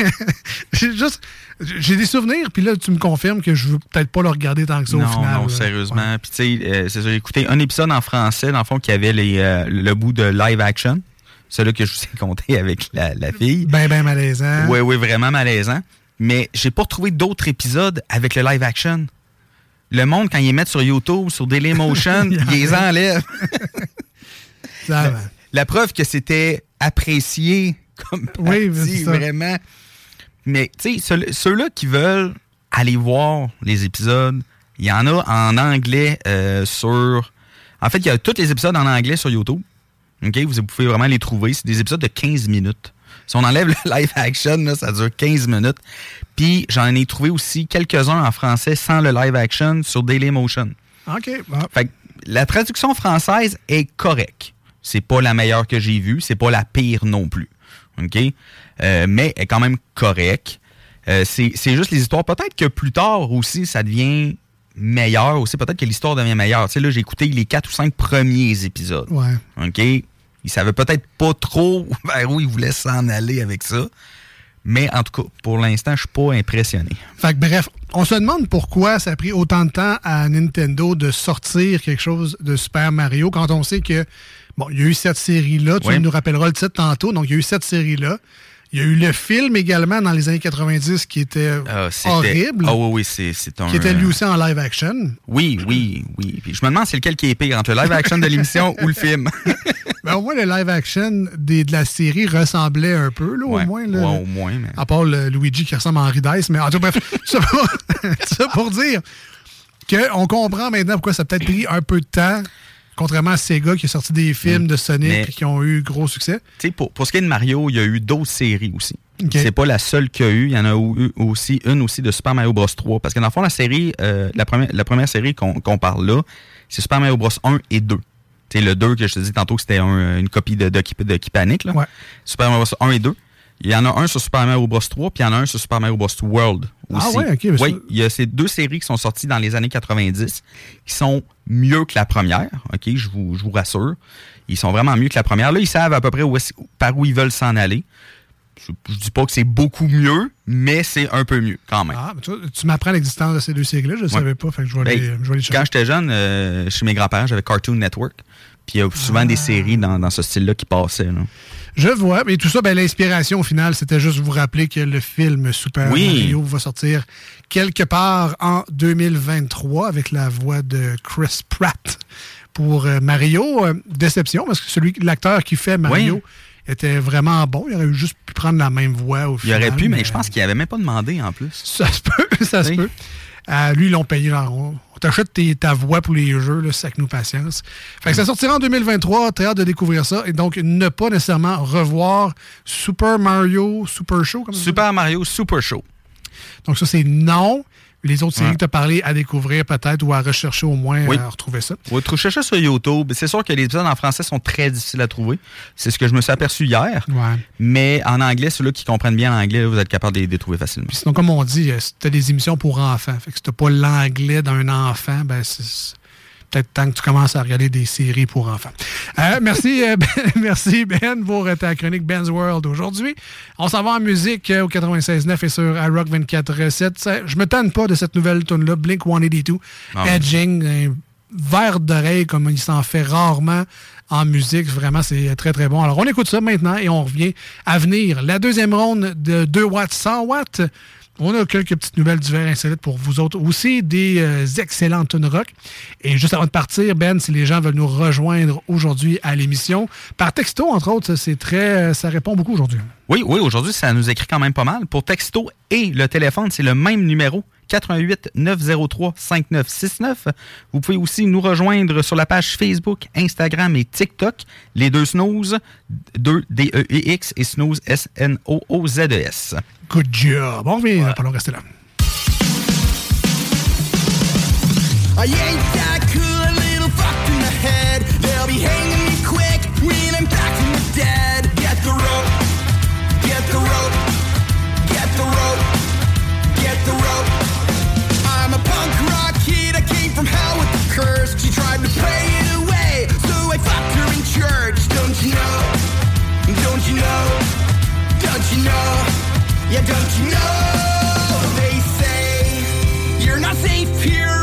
j'ai juste. J'ai des souvenirs, puis là, tu me confirmes que je veux peut-être pas le regarder tant que ça non, au final. non, là. sérieusement. Puis, tu sais, euh, c'est ça, j'ai écouté un épisode en français, dans le fond, qui avait les, euh, le bout de live action. Celui que je vous ai compté avec la, la fille. Ben, ben malaisant. Oui, oui, vraiment malaisant. Mais j'ai pas retrouvé d'autres épisodes avec le live action. Le monde, quand ils les mettent sur YouTube, sur Dailymotion, ils les enlèvent. La preuve que c'était apprécié comme partie, vraiment. Mais tu sais, ceux- ceux-là qui veulent aller voir les épisodes, il y en a en anglais euh, sur... En fait, il y a tous les épisodes en anglais sur YouTube. OK? Vous pouvez vraiment les trouver. C'est des épisodes de 15 minutes. Si on enlève le live action, là, ça dure 15 minutes. Puis j'en ai trouvé aussi quelques-uns en français sans le live action sur Dailymotion. OK. Fait que la traduction française est correcte. C'est pas la meilleure que j'ai vue, c'est pas la pire non plus. OK? Euh, mais elle est quand même correcte. Euh, c'est c'est juste les histoires. Peut-être que plus tard aussi, ça devient meilleur aussi. Peut-être que l'histoire devient meilleure. Tu sais, là, j'ai écouté les quatre ou cinq premiers épisodes. Ouais. OK? Ils savaient peut-être pas trop vers où ils voulaient s'en aller avec ça. Mais en tout cas, pour l'instant, je suis pas impressionné. Fait que bref, on se demande pourquoi ça a pris autant de temps à Nintendo de sortir quelque chose de Super Mario quand on sait que, bon, il y a eu cette série-là, tu Oui. nous rappelleras le titre tantôt, donc il y a eu cette série-là. Il y a eu le film également dans les années 90 qui était Ah, horrible, Ah oui, oui, c'est un... qui était lui euh, aussi en live action. Oui, oui, oui. Puis je me demande c'est lequel qui est pire, entre le live action de l'émission ou le film? Ben, au moins, le live action des- de la série ressemblait un peu, là, Ouais, au moins. Là, ouais, au moins, mais- À part le Luigi qui ressemble à Henry Dice. Mais en tout cas, bref, ça pour, ça pour dire qu'on comprend maintenant pourquoi ça a peut-être pris un peu de temps, contrairement à Sega qui a sorti des films de Sonic Mm. Et qui ont eu gros succès. Pour, pour ce qui est de Mario, il y a eu d'autres séries aussi. Ok. C'est pas la seule qu'il y a eu. Il y en a eu aussi une aussi de Super Mario Bros 3. Parce que dans le fond, la série, euh, la, première, la première série qu'on parle là, c'est Super Mario Bros 1 et 2. Tu sais, le 2 que je te dis tantôt que c'était un- une copie de, de, de. Là. Super Mario Bros 1 et 2. Il y en a un sur Super Mario Bros 3, puis il y en a un sur Super Mario Bros World aussi. Ah ouais, ok, Oui, ça- il y a ces deux séries qui sont sorties dans les années 90 qui sont mieux que la première. OK, je vous, je vous rassure. Ils sont vraiment mieux que la première. Là, ils savent à peu près où par où ils veulent s'en aller. Je dis pas que c'est beaucoup mieux, mais c'est un peu mieux quand même. Ah, mais tu, tu m'apprends l'existence de ces deux séries-là, je ne Ouais. savais pas, fait que je vais, Ben, les, je vais les chercher. Quand j'étais jeune, euh, chez mes grands-parents, j'avais Cartoon Network. Puis il y a souvent Ah. des séries dans, dans ce style-là qui passaient. là. Je vois, mais tout ça, ben, l'inspiration au final, c'était juste vous rappeler que le film Super Oui. Mario va sortir quelque part en 2023 avec la voix de Chris Pratt pour euh, Mario. Euh, déception, parce que celui, l'acteur qui fait Mario était vraiment bon. Il aurait eu juste pu prendre la même voix au Il final. aurait pu, mais je pense qu'il avait même pas demandé en plus. Ça se peut, ça se peut. Euh, lui, ils l'ont payé. Genre, on on t'achète tes- ta voix pour les jeux, là, sac nous patience. Fait que ça sortira en 2023. Très hâte de découvrir ça. Et donc, ne pas nécessairement revoir Super Mario Super Show. Comme ça? Super Mario Super Show. Donc, ça, c'est non. Les autres séries Ouais. que tu as parlé à découvrir peut-être ou à rechercher au moins, Oui. à retrouver ça. Oui, ça sur YouTube. C'est sûr que les épisodes en français sont très difficiles à trouver. C'est ce que je me suis aperçu hier. Ouais. Mais en anglais, ceux-là qui comprennent bien l'anglais, vous êtes capable de les de les trouver facilement. Puis sinon, comme on dit, euh, si t'as des émissions pour enfants. Fait que si pas l'anglais d'un enfant, ben c'est peut-être temps que tu commences à regarder des séries pour enfants. Euh, merci, euh, Ben, merci Ben pour euh, ta chronique Ben's World aujourd'hui. On s'en va en musique au 96.9 et sur iRock 24.7. Ça- Je me tanne pas de cette nouvelle tune là Blink 182, Ah. Edging, un verre d'oreille comme il s'en fait rarement en musique. Vraiment, c'est très, très bon. Alors, on écoute ça maintenant et on revient à venir. La deuxième ronde de 2 watts, 100 watts. On a quelques petites nouvelles divers insolites pour vous autres aussi, des euh, excellentes tunes rock. Et juste avant de partir, Ben, si les gens veulent nous rejoindre aujourd'hui à l'émission, par texto, entre autres, c'est très, ça répond beaucoup aujourd'hui. Oui, oui, aujourd'hui, ça nous écrit quand même pas mal. Pour texto et le téléphone, c'est le même numéro. 88 903 5969. Vous pouvez aussi nous rejoindre sur la page Facebook, Instagram et TikTok. Les deux snooze, 2 D-E-E-X et snooze S-N-O-O-Z-E-S. Good job. On revient, pas long rester là. I ain't know? Yeah, don't you know? They say you're not safe here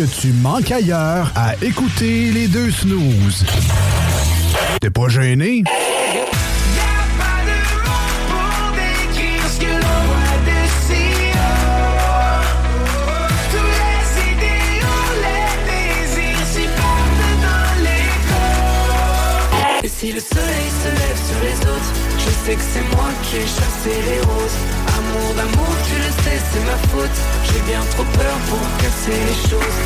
que tu manques ailleurs à écouter les deux snooze. T'es pas gêné? si le soleil se lève sur les autres, je sais que c'est moi qui ai les roses. Amour d'amour, tu le sais, c'est ma faute. J'ai bien trop peur pour casser les choses.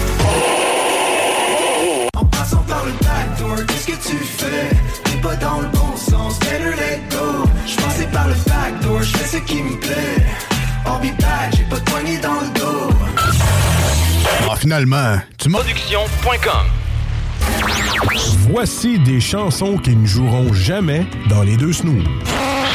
En passant par le backdoor, qu'est-ce que tu fais? T'es pas dans le bon sens, better let go Je passais par le backdoor, je fais ce qui me plaît be back, j'ai pas de poignée dans le dos Ah, finalement, tu m'as... Production.com Voici des chansons qui ne joueront jamais dans les deux snooze.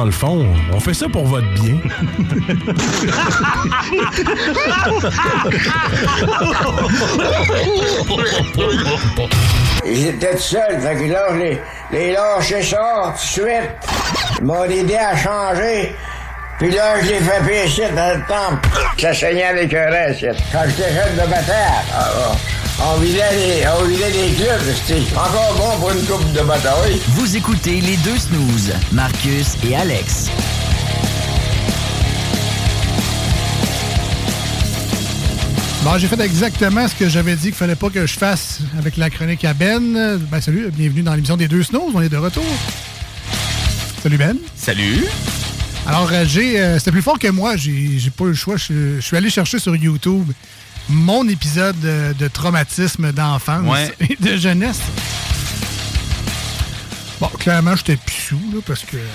Dans le fond, on fait ça pour votre bien. Étaient tout seuls, fait que là, je les, lâché ça tout de suite. Ils m'ont aidé à changer. Puis là, je les fait pécher dans le temple. Ça saignait avec un reste. Quand j'étais jeune de bataille, ah, ah, on vidait les, on vidait les clubs, c'était encore bon pour une coupe de bataille. Vous écoutez les deux snooze, Marcus et Alex. Bon, j'ai fait exactement ce que j'avais dit qu'il fallait pas que je fasse avec la chronique à Ben. Ben, salut, bienvenue dans l'émission des deux snows. On est de retour. Salut Ben. Salut. Alors, euh, j'ai, euh, c'était plus fort que moi. J'ai, j'ai pas eu le choix. Je, je suis allé chercher sur YouTube mon épisode de, de traumatisme d'enfance Ouais. et de jeunesse. Bon, clairement, j'étais plus sous, là, parce que.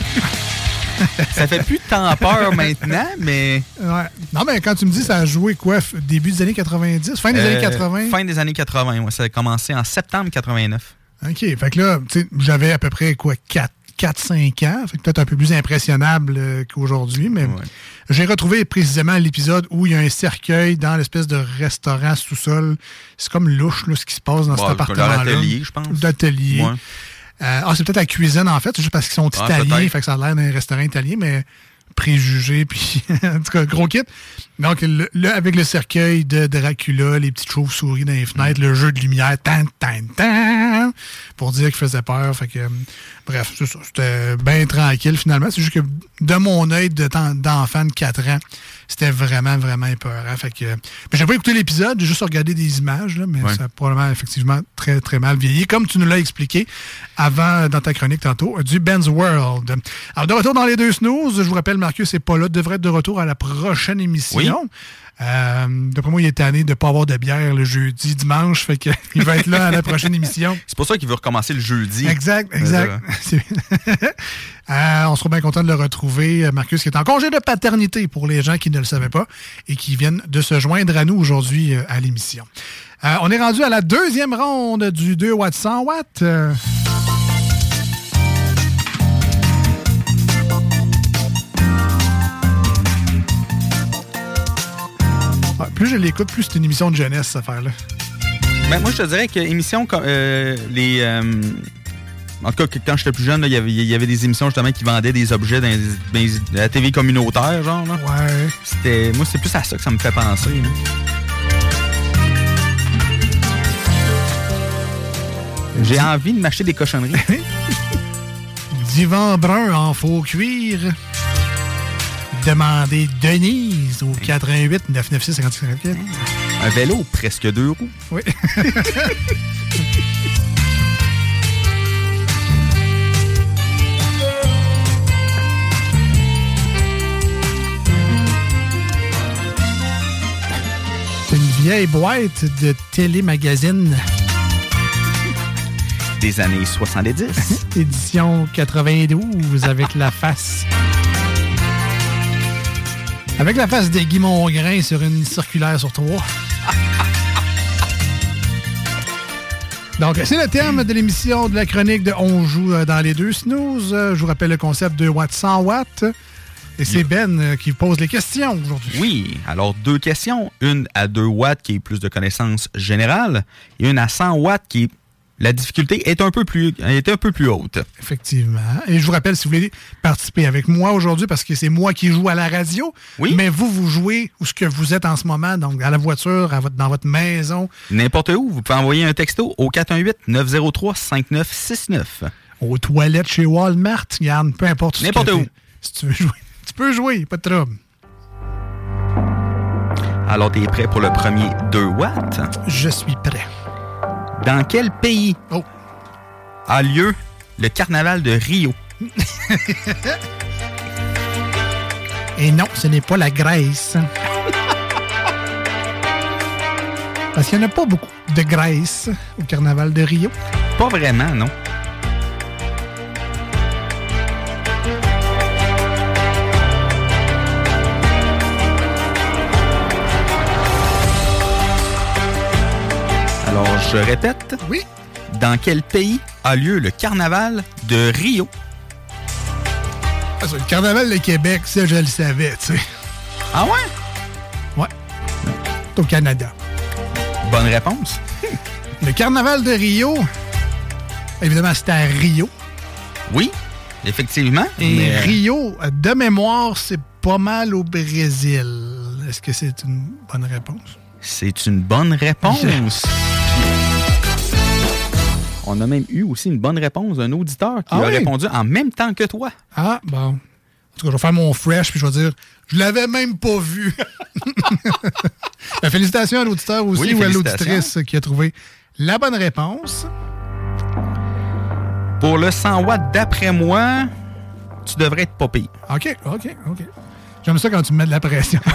Ça fait plus tant peur maintenant, mais. Ouais. Non, mais quand tu me dis ça a joué quoi, début des années 90, fin des Euh, années 80? Fin des années 80, ouais. Ça a commencé en septembre 89. OK. Fait que là, j'avais à peu près quoi, 4-5 ans. Fait peut-être un peu plus impressionnable euh, qu'aujourd'hui. Mais j'ai retrouvé précisément l'épisode où il y a un cercueil dans l'espèce de restaurant sous-sol. C'est comme louche, là, ce qui se passe dans Bon, cet appartement-là. leur atelier, je pense. D'atelier. Ouais. Euh, ah, c'est peut-être la cuisine, en fait. Juste parce qu'ils sont Ah, italiens. fait que ça a l'air d'un restaurant italien, mais préjugés, puis en tout cas, gros kit. Donc, le, avec le cercueil de Dracula, les petites chauves-souris dans les fenêtres, le jeu de lumière, tan, tan, tan, pour dire qu'il faisait peur. Fait que, euh, bref. C'était bien tranquille, finalement. C'est juste que, de mon œil de d'enfant de 4 ans, c'était vraiment, vraiment épeurant. Fait que, j'ai pas écouté l'épisode, j'ai juste regardé des images, là, mais Ouais. ça a probablement, effectivement, très, très mal vieilli, comme tu nous l'as expliqué avant, dans ta chronique tantôt, du Ben's World. Alors, de retour dans les deux snooze, je vous rappelle, Marcus n'est pas là, devrait être de retour à la prochaine émission. Oui. Euh, D'après moi, il est tanné de ne pas avoir de bière le jeudi, dimanche, fait que il va être là à la prochaine émission. C'est pour ça qu'il veut recommencer le jeudi. Exact, exact. Euh, on sera bien content de le retrouver. Euh, Marcus qui est en congé de paternité pour les gens qui ne le savaient pas et qui viennent de se joindre à nous aujourd'hui euh, à l'émission. Euh, on est rendu à la deuxième ronde du 2 watts 100 watts. Plus je l'écoute, plus c'est une émission de jeunesse, cette affaire-là. Ben, moi, je te dirais que émission, euh, les. Euh, en tout cas, quand j'étais plus jeune, il y, avait, y avait des émissions justement qui vendaient des objets dans, la TV communautaire, genre. Là. Ouais. C'était, moi, c'est plus à ça que ça me fait penser. J'ai envie de m'acheter des cochonneries. Divan brun en faux cuir. Demandez Denise au 88 996 56 Un vélo, presque deux roues. Oui. C'est une vieille boîte de télémagazine. Des années 70. Édition 92 avec la face. Avec la face de Guy Mongrain sur une circulaire sur trois. Donc, c'est le terme de l'émission de la chronique de On joue euh, dans les deux snooze. Euh, Je vous rappelle le concept 2 watts, 100 watts. Et c'est Ben euh, qui pose les questions aujourd'hui. Oui, alors deux questions. Une à 2 watts qui est plus de connaissances générales et une à 100 watts qui est la difficulté est un peu plus est un peu plus haute. Effectivement. Et je vous rappelle, si vous voulez participer avec moi aujourd'hui, parce que c'est moi qui joue à la radio, Oui. mais vous, vous jouez où ce que vous êtes en ce moment, donc à la voiture, à votre, dans votre maison, N'importe où, vous pouvez envoyer un texto au 418-903-5969. aux toilettes chez Walmart, regarde, peu importe. N'importe t'es. où. Si tu veux jouer. Tu peux jouer, pas de trouble. Alors, tu es prêt pour le premier 2 watts? Je suis prêt. Dans quel pays Oh. a lieu le carnaval de Rio? Et non, ce n'est pas la Grèce. Parce qu'il n'y en a pas beaucoup de Grèce au carnaval de Rio. Pas vraiment, non. Alors, je répète. Oui. Dans quel pays a lieu le carnaval de Rio? Ah, le carnaval de Québec, ça, je le savais, tu sais. Ah ouais? Ouais. C'est au Canada. Bonne réponse. Le carnaval de Rio, évidemment, c'était à Rio. Oui, effectivement. Et mais, euh, Rio, de mémoire, c'est pas mal au Brésil. Est-ce que c'est une bonne réponse? C'est une bonne réponse. On a même eu aussi une bonne réponse d'un auditeur qui Ah a oui? répondu en même temps que toi. Ah, bon. En tout cas, je vais faire mon fresh, puis je vais dire, je l'avais même pas vu. Ben, félicitations à l'auditeur aussi Oui, ou à l'auditrice qui a trouvé la bonne réponse. Pour le 100 watts, d'après moi, tu devrais être pas pire. OK, OK, OK. J'aime ça quand tu me mets de la pression.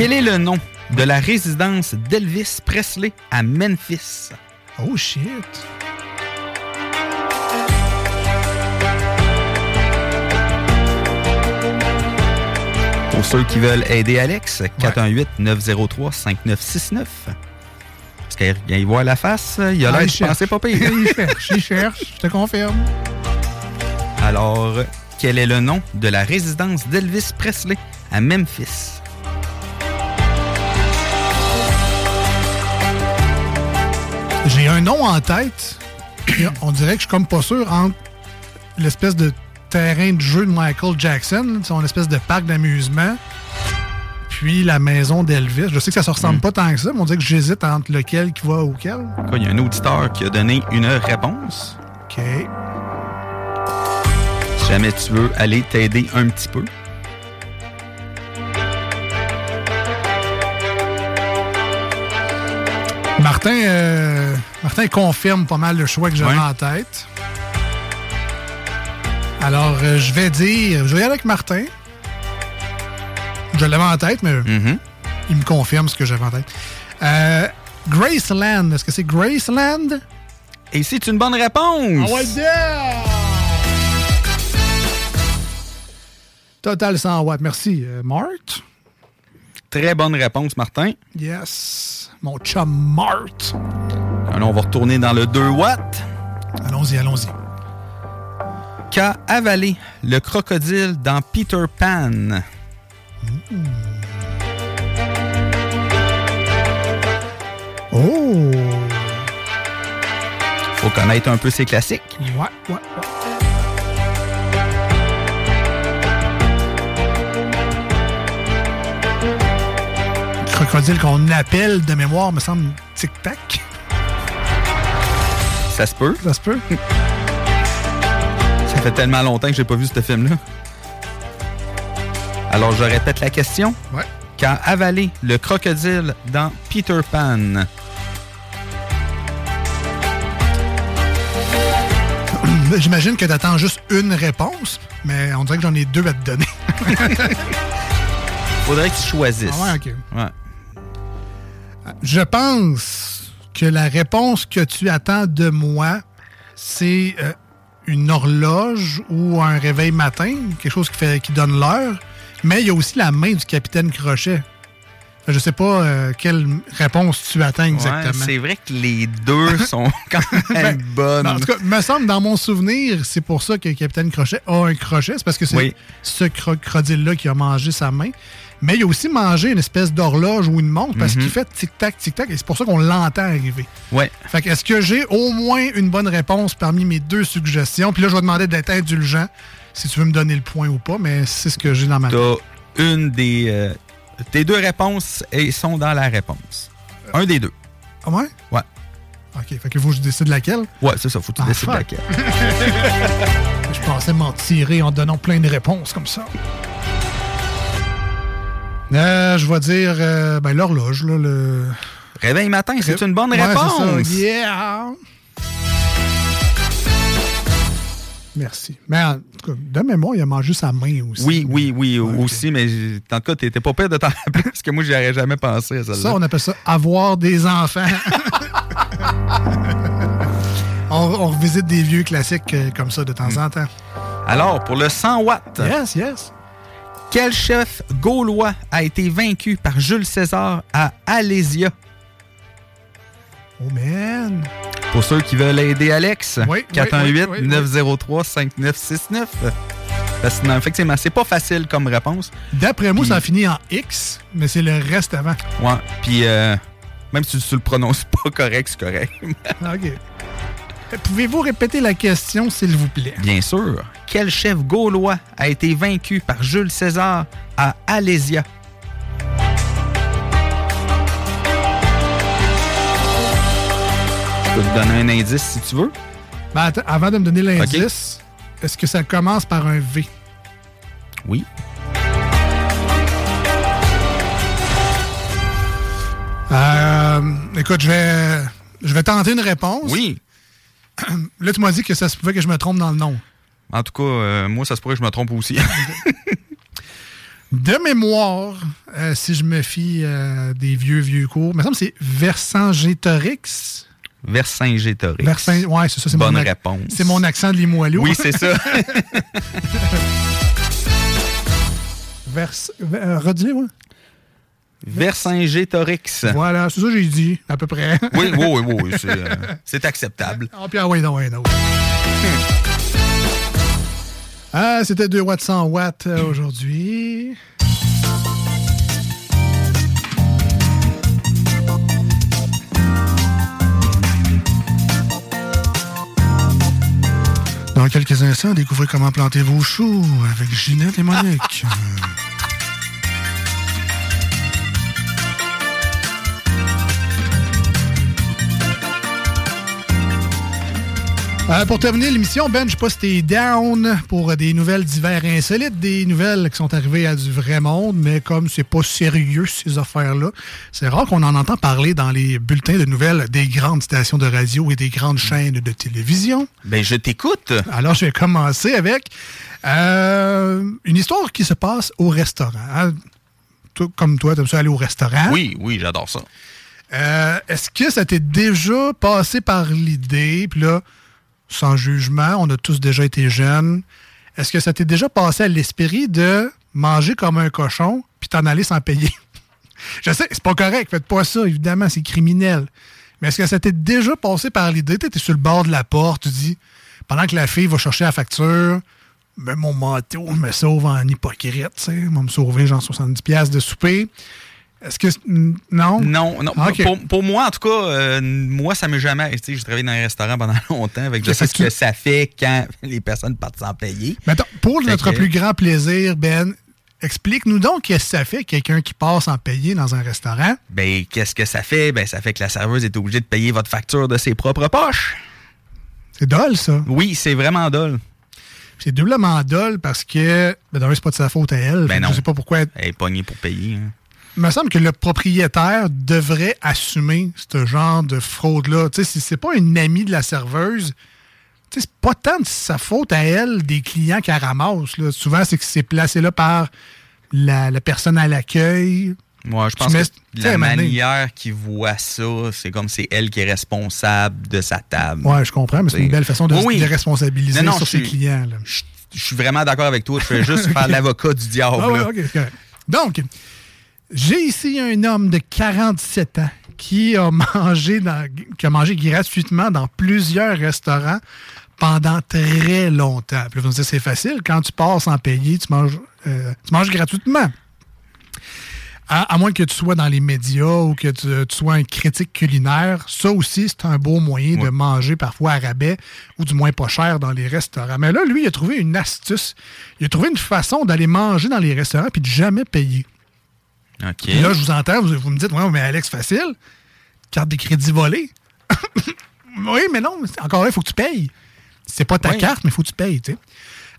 Quel est le nom de la résidence d'Elvis Presley à Memphis? oh, shit. Pour ceux qui veulent aider Alex, 418-903-5969. Parce qu'il voit la face, il a Ah, l'air il de cherche. penser pas pire. il cherche, il cherche, je te confirme. Alors, quel est le nom de la résidence d'Elvis Presley à Memphis? J'ai un nom en tête. On dirait que je suis comme pas sûr entre l'espèce de terrain de jeu de Michael Jackson, son espèce de parc d'amusement, puis la maison d'Elvis. Je sais que ça se ressemble pas tant que ça, mais on dirait que j'hésite entre lequel qui va auquel. Il y a un auditeur qui a donné une réponse. OK. Si jamais tu veux aller t'aider un petit peu. Martin, euh, Martin confirme pas mal le choix que j'avais Ouais. en tête. Alors, euh, je vais dire, je vais y aller avec Martin. Je l'avais en tête, mais Mm-hmm. il me confirme ce que j'avais en tête. Euh, Graceland, est-ce que c'est Graceland? Et c'est une bonne réponse! Yeah! Total 100 watts. Merci, Mart. Très bonne réponse, Martin. Yes. Mon chum Mart. Alors, on va retourner dans le 2 watts. Allons-y, allons-y. Qu'a avalé le crocodile dans Peter Pan? Oh! Faut connaître un peu ses classiques. Ouais, ouais, ouais. Crocodile qu'on appelle de mémoire, me semble, tic-tac. Ça se peut. Ça se peut. Ça fait tellement longtemps que j'ai pas vu ce film-là. Alors, je répète la question. Ouais. Qu'a avalé le crocodile dans Peter Pan? J'imagine que t'attends juste une réponse, mais on dirait que j'en ai deux à te donner. Faudrait que tu choisisses. Ah ouais, ok. Ouais. Je pense que la réponse que tu attends de moi, c'est euh, une horloge ou un réveil matin, quelque chose qui, fait, qui donne l'heure. Mais il y a aussi la main du capitaine Crochet. Je sais pas euh, quelle réponse tu attends exactement. Ouais, c'est vrai que les deux sont quand même bonnes. Ben, en tout cas, me semble, dans mon souvenir, c'est pour ça que le capitaine Crochet a un crochet. C'est parce que c'est Oui. ce cro- crocodile-là qui a mangé sa main. Mais il a aussi mangé une espèce d'horloge ou une montre parce Mhm. qu'il fait tic-tac, tic-tac. Et c'est pour ça qu'on l'entend arriver. Ouais. Fait que est-ce que j'ai au moins une bonne réponse parmi mes deux suggestions? Puis là, je vais demander d'être indulgent si tu veux me donner le point ou pas, mais c'est ce que j'ai dans ma tête. T'as une des. euh, tes deux réponses et sont dans la réponse. Un des deux. Ah ouais? Ouais. OK, fait que faut que je décide laquelle? Ouais, c'est ça, faut que tu Ah, décides laquelle. je pensais m'en tirer en donnant plein de réponses comme ça. Euh, je vais dire euh, ben, l'horloge, là, le. Réveil matin, c'est une bonne Ouais, réponse. ça. Yeah! Merci. Mais en tout cas, de mémoire, il a mangé sa main aussi. Oui, oui, oui, aussi, mais en tout cas, t'étais pas pire de t'en rappeler parce que moi, j'y aurais jamais pensé à ça. Ça, on appelle ça avoir des enfants. on, on revisite des vieux classiques euh, comme ça de temps en temps. Alors, pour le 100 watts. Yes, yes. Quel chef gaulois a été vaincu par Jules César à Alésia? Oh man! Pour ceux qui veulent aider Alex, Oui, oui, oui, oui, oui. 418-903-5969. Parce que, non, effectivement, c'est pas facile comme réponse. D'après moi, ça a fini en X, mais c'est le reste avant. Ouais, puis euh, même si tu le prononces pas correct, c'est correct. OK. Pouvez-vous répéter la question, s'il vous plaît? Bien sûr. Quel chef gaulois a été vaincu par Jules César à Alésia? Je peux te donner un indice si tu veux. Ben, attends, avant de me donner l'indice, est-ce que ça commence par un V? Oui. Euh, écoute, je vais, je vais tenter une réponse. Oui. Là, tu m'as dit que ça se pouvait que je me trompe dans le nom. En tout cas, euh, moi, ça se pourrait que je me trompe aussi. De mémoire, euh, si je me fie euh, des vieux, vieux cours, il me semble que c'est Vercingétorix. Vercingétorix. Vercing... Ouais, c'est ça. C'est Bonne mon réponse. C'est mon accent de Limoilou. Oui, c'est ça. Vers... redis, ouais. Vercingétorix. Voilà, c'est ça que j'ai dit, à peu près. Oui, oui, oui, oui, oui, c'est, acceptable. Ah, puis ah, ouais, non, ouais, non. Ah, c'était 2 watts 100 watts euh, aujourd'hui. Dans quelques instants, découvrez comment planter vos choux avec Ginette et Monique. Euh, pour terminer l'émission, Ben, je sais pas si t'es down pour des nouvelles d'hiver insolites, des nouvelles qui sont arrivées à du vrai monde, mais comme c'est pas sérieux ces affaires-là, c'est rare qu'on en entend parler dans les bulletins de nouvelles des grandes stations de radio et des grandes chaînes de télévision. Ben, je t'écoute. Alors, je vais commencer avec euh, une histoire qui se passe au restaurant. hein. Toi, comme toi, t'aimes ça aller au restaurant? Oui, oui, j'adore ça. Euh, Est-ce que ça t'est déjà passé par l'idée, puis là, sans jugement, on a tous déjà été jeunes, est-ce que ça t'est déjà passé à l'esprit de manger comme un cochon, puis t'en aller sans payer? Je sais, c'est pas correct, faites pas ça, évidemment, c'est criminel. Mais est-ce que ça t'est déjà passé par l'idée, t'es sur le bord de la porte, tu dis, pendant que la fille va chercher la facture, mets mon manteau, me sauve en hypocrite, tu sais, va me sauver genre 70$ piastres de souper. Est-ce que. Non? Non, non. Ok. Pour, pour moi, en tout cas, euh, moi, ça m'est jamais. Tu sais, j'ai travaillé dans un restaurant pendant longtemps avec je sais ce que ça fait quand les personnes partent sans payer. Mais attends, pour Fait notre que- plus grand plaisir, Ben, Explique-nous donc qu'est-ce que ça fait, quelqu'un qui passe en payer dans un restaurant. Ben, qu'est-ce que ça fait? Ben, ça fait que la serveuse est obligée de payer votre facture de ses propres poches. C'est dole, ça. Oui, c'est vraiment dole. C'est doublement dole parce que, ben, c'est pas de sa faute à elle. Ben non. Je sais pas pourquoi. Elle est pognée pour payer. hein. Il me semble que le propriétaire devrait assumer ce genre de fraude-là. Tu sais, si c'est pas une amie de la serveuse, tu sais, c'est pas tant de sa faute à elle des clients qu'elle ramasse. là. Souvent, c'est que c'est placé là par la, la personne à l'accueil. Moi, je pense mets- que la manière qu'il voit ça, c'est comme c'est elle qui est responsable de sa table. Ouais, je comprends, mais c'est une belle façon de Oui, déresponsabiliser Non, non, sur ses clients. là. Je, je suis vraiment d'accord avec toi. Je fais juste faire l'avocat du diable. Ah ouais, là. ok, c'est correct. Donc, j'ai ici un homme de 47 ans qui a mangé, dans- qui a mangé gratuitement dans plusieurs restaurants pendant très longtemps. Puis vous me dites, c'est facile. Quand tu passes en payer, tu manges, euh, tu manges gratuitement. À, à moins que tu sois dans les médias ou que tu, tu sois un critique culinaire, ça aussi, c'est un beau moyen de manger parfois à rabais ou du moins pas cher dans les restaurants. Mais là, lui, il a trouvé une astuce. Il a trouvé une façon d'aller manger dans les restaurants puis de jamais payer. Puis là, je vous entends, vous, vous me dites, ouais, mais Alex, facile. Carte de crédit volée. oui, mais non, encore là, il faut que tu payes. C'est pas ta carte, mais il faut que tu payes.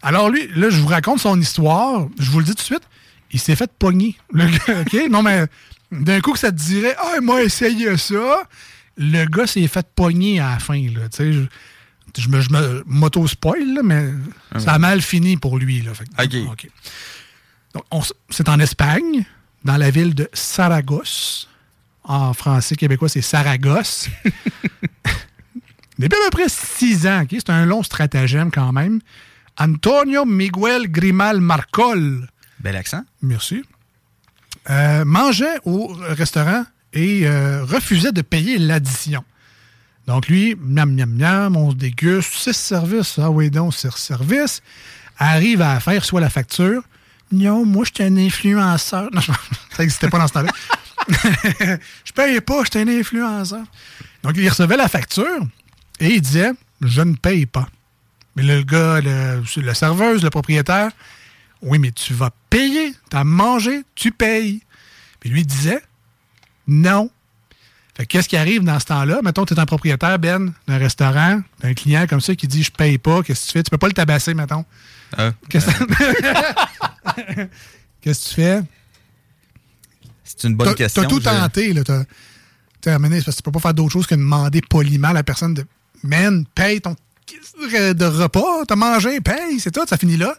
Alors lui, là, je vous raconte son histoire. Je vous le dis tout de suite. Il s'est fait pogner. Le gars, OK? Non, mais d'un coup que ça te dirait, ah, moi, essayé ça. Le gars s'est fait pogner à la fin, là. Je, je me, je me m'auto-spoil, mais ça a mal fini pour lui, là. Fait. Donc, on c'est en Espagne, dans la ville de Saragosse. En français québécois, c'est Saragosse. Depuis à peu près six ans, c'est un long stratagème quand même. Antonio Miguel Grimal Marcol. Bel accent. Merci. Euh, mangeait au restaurant et euh, refusait de payer l'addition. Donc lui, miam, miam, miam, on se déguste, six services, ah oui donc, six services. Arrive à faire soit la facture. Non, moi, je suis un influenceur. Non, ça n'existait pas dans ce temps-là. je payais pas, j'étais un influenceur. Donc, il recevait la facture et il disait Je ne paye pas. Mais le gars, le, serveuse, le propriétaire, oui, mais tu vas payer. Tu as mangé, tu payes. Puis lui disait Non. Fait que qu'est-ce qui arrive dans ce temps-là? Mettons, tu es un propriétaire, Ben, d'un restaurant, d'un client comme ça qui dit Je paye pas, qu'est-ce que tu fais? Tu peux pas le tabasser, mettons. Qu'est-ce que tu fais? C'est une bonne T'as- question. T'as tout tenté, là. T'as amené, parce que tu peux pas faire d'autre chose que demander poliment à la personne de Man, paye ton de repas, t'as mangé, paye, c'est tout, ça finit là.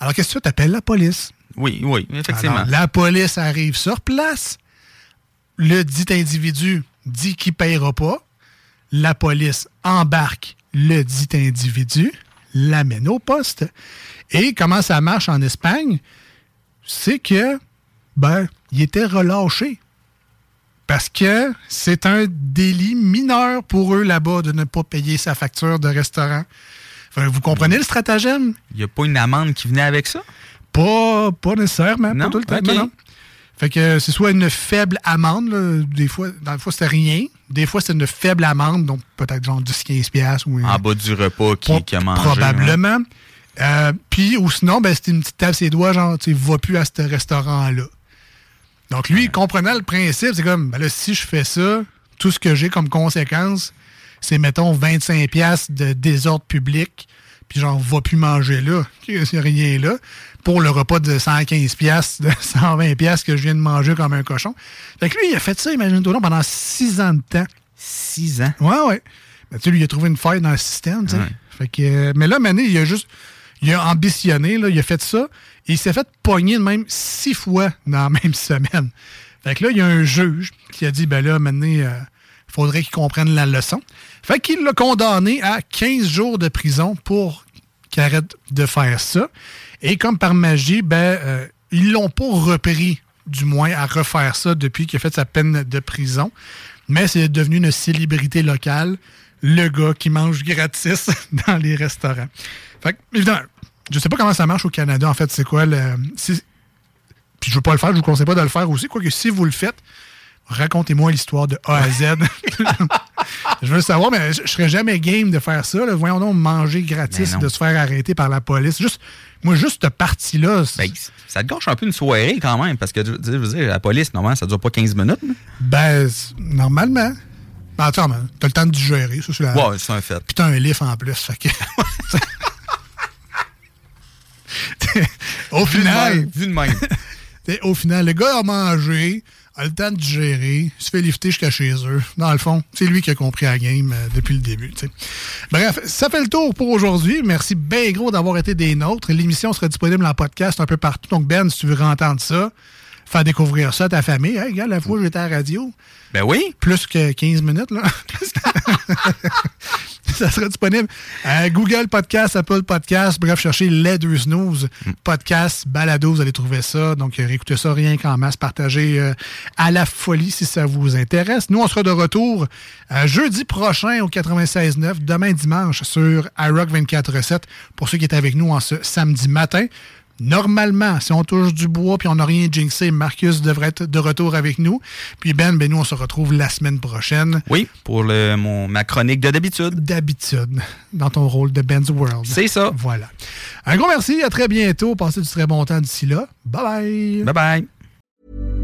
Alors qu'est-ce que tu fais? T'appelles la police. Oui, oui, effectivement. Alors, la police arrive sur place. Le dit individu dit qu'il ne payera pas. La police embarque le dit individu, l'amène au poste. Et comment ça marche en Espagne? C'est que, ben, il était relâché. Parce que c'est un délit mineur pour eux là-bas de ne pas payer sa facture de restaurant. Vous comprenez le stratagème? Il n'y a pas une amende qui venait avec ça? Pas, pas nécessairement, Non? pas tout le temps. Non. Fait que c'est soit une faible amende, là, des fois, dans le fois c'était rien, des fois c'est une faible amende, donc peut-être genre 10-15$ piastres ou En bas du repas qui, qui a mangé. probablement. Euh, Puis, ou sinon, ben, c'était une petite tape ses doigts, genre, tu sais, va plus à ce restaurant-là. Donc, lui, il comprenait le principe, c'est comme, ben là, si je fais ça, tout ce que j'ai comme conséquence, c'est, mettons, 25$ piastres de désordre public, puis genre, va plus manger là, a rien là, pour le repas de 115$, piastres, de 120$ piastres que je viens de manger comme un cochon. Fait que lui, il a fait ça, imagine-toi, pendant 6 ans de temps. 6 ans? Ouais, ouais. Ben, tu sais, lui, il a trouvé une faille dans le système, tu sais. Ouais. Fait que, euh, mais là, Mané, il a juste, il a ambitionné, là, il a fait ça, et il s'est fait pogner de même six fois dans la même semaine. Fait que là, il y a un juge qui a dit, ben là, Mané, il faudrait qu'il comprenne la leçon. Fait qu'il l'a condamné à 15 jours de prison pour qu'il arrête de faire ça. Et comme par magie, ben, euh, ils l'ont pas repris, du moins, à refaire ça depuis qu'il a fait sa peine de prison. Mais c'est devenu une célébrité locale, le gars qui mange gratis dans les restaurants. Fait que, évidemment, je sais pas comment ça marche au Canada, en fait, c'est quoi le. Puis je veux pas le faire, je vous conseille pas de le faire aussi. Quoique si vous le faites, racontez-moi l'histoire de A à Z. je veux savoir, mais je, je serais jamais game de faire ça. là. Voyons donc manger gratis, Ben de se faire arrêter par la police. Juste, moi, juste cette partie-là. Ben, ça te gâche un peu une soirée quand même, parce que tu sais, je veux dire, la police, normalement, ça dure pas 15 minutes. Ben, normalement. Ben, attends, t'as le temps de digérer. Ça, c'est la... Ouais, c'est un fait. Puis t'as un livre en plus. Fait que... au Vu de final. même, vu de même. T'sais, au final, le gars a mangé, a le temps de digérer, il se fait lifter jusqu'à chez eux. Dans le fond, c'est lui qui a compris la game euh, depuis le début. Bref, ça fait le tour pour aujourd'hui. Merci bien gros d'avoir été des nôtres. L'émission sera disponible en podcast un peu partout. Donc, Ben, si tu veux entendre ça, faire découvrir ça à ta famille. Hey, regarde, la fois où j'étais à la radio. Ben oui. Plus que 15 minutes, là. ça sera disponible à Google Podcast, Apple Podcast. Bref, cherchez les deux snooze. Podcast, balado, vous allez trouver ça. Donc, euh, réécoutez ça rien qu'en masse. Partagez euh, à la folie si ça vous intéresse. Nous, on sera de retour euh, jeudi prochain au 96.9, demain dimanche sur iRock 24.7 pour ceux qui étaient avec nous en ce samedi matin. Normalement, si on touche du bois puis on n'a rien jinxé, Marcus devrait être de retour avec nous. Puis Ben, ben nous, on se retrouve la semaine prochaine. Oui, pour le, mon, ma chronique de d'habitude. D'habitude, dans ton rôle de Ben's World. C'est ça. Voilà. Un gros merci, à très bientôt. Passez du très bon temps d'ici là. Bye bye. Bye bye.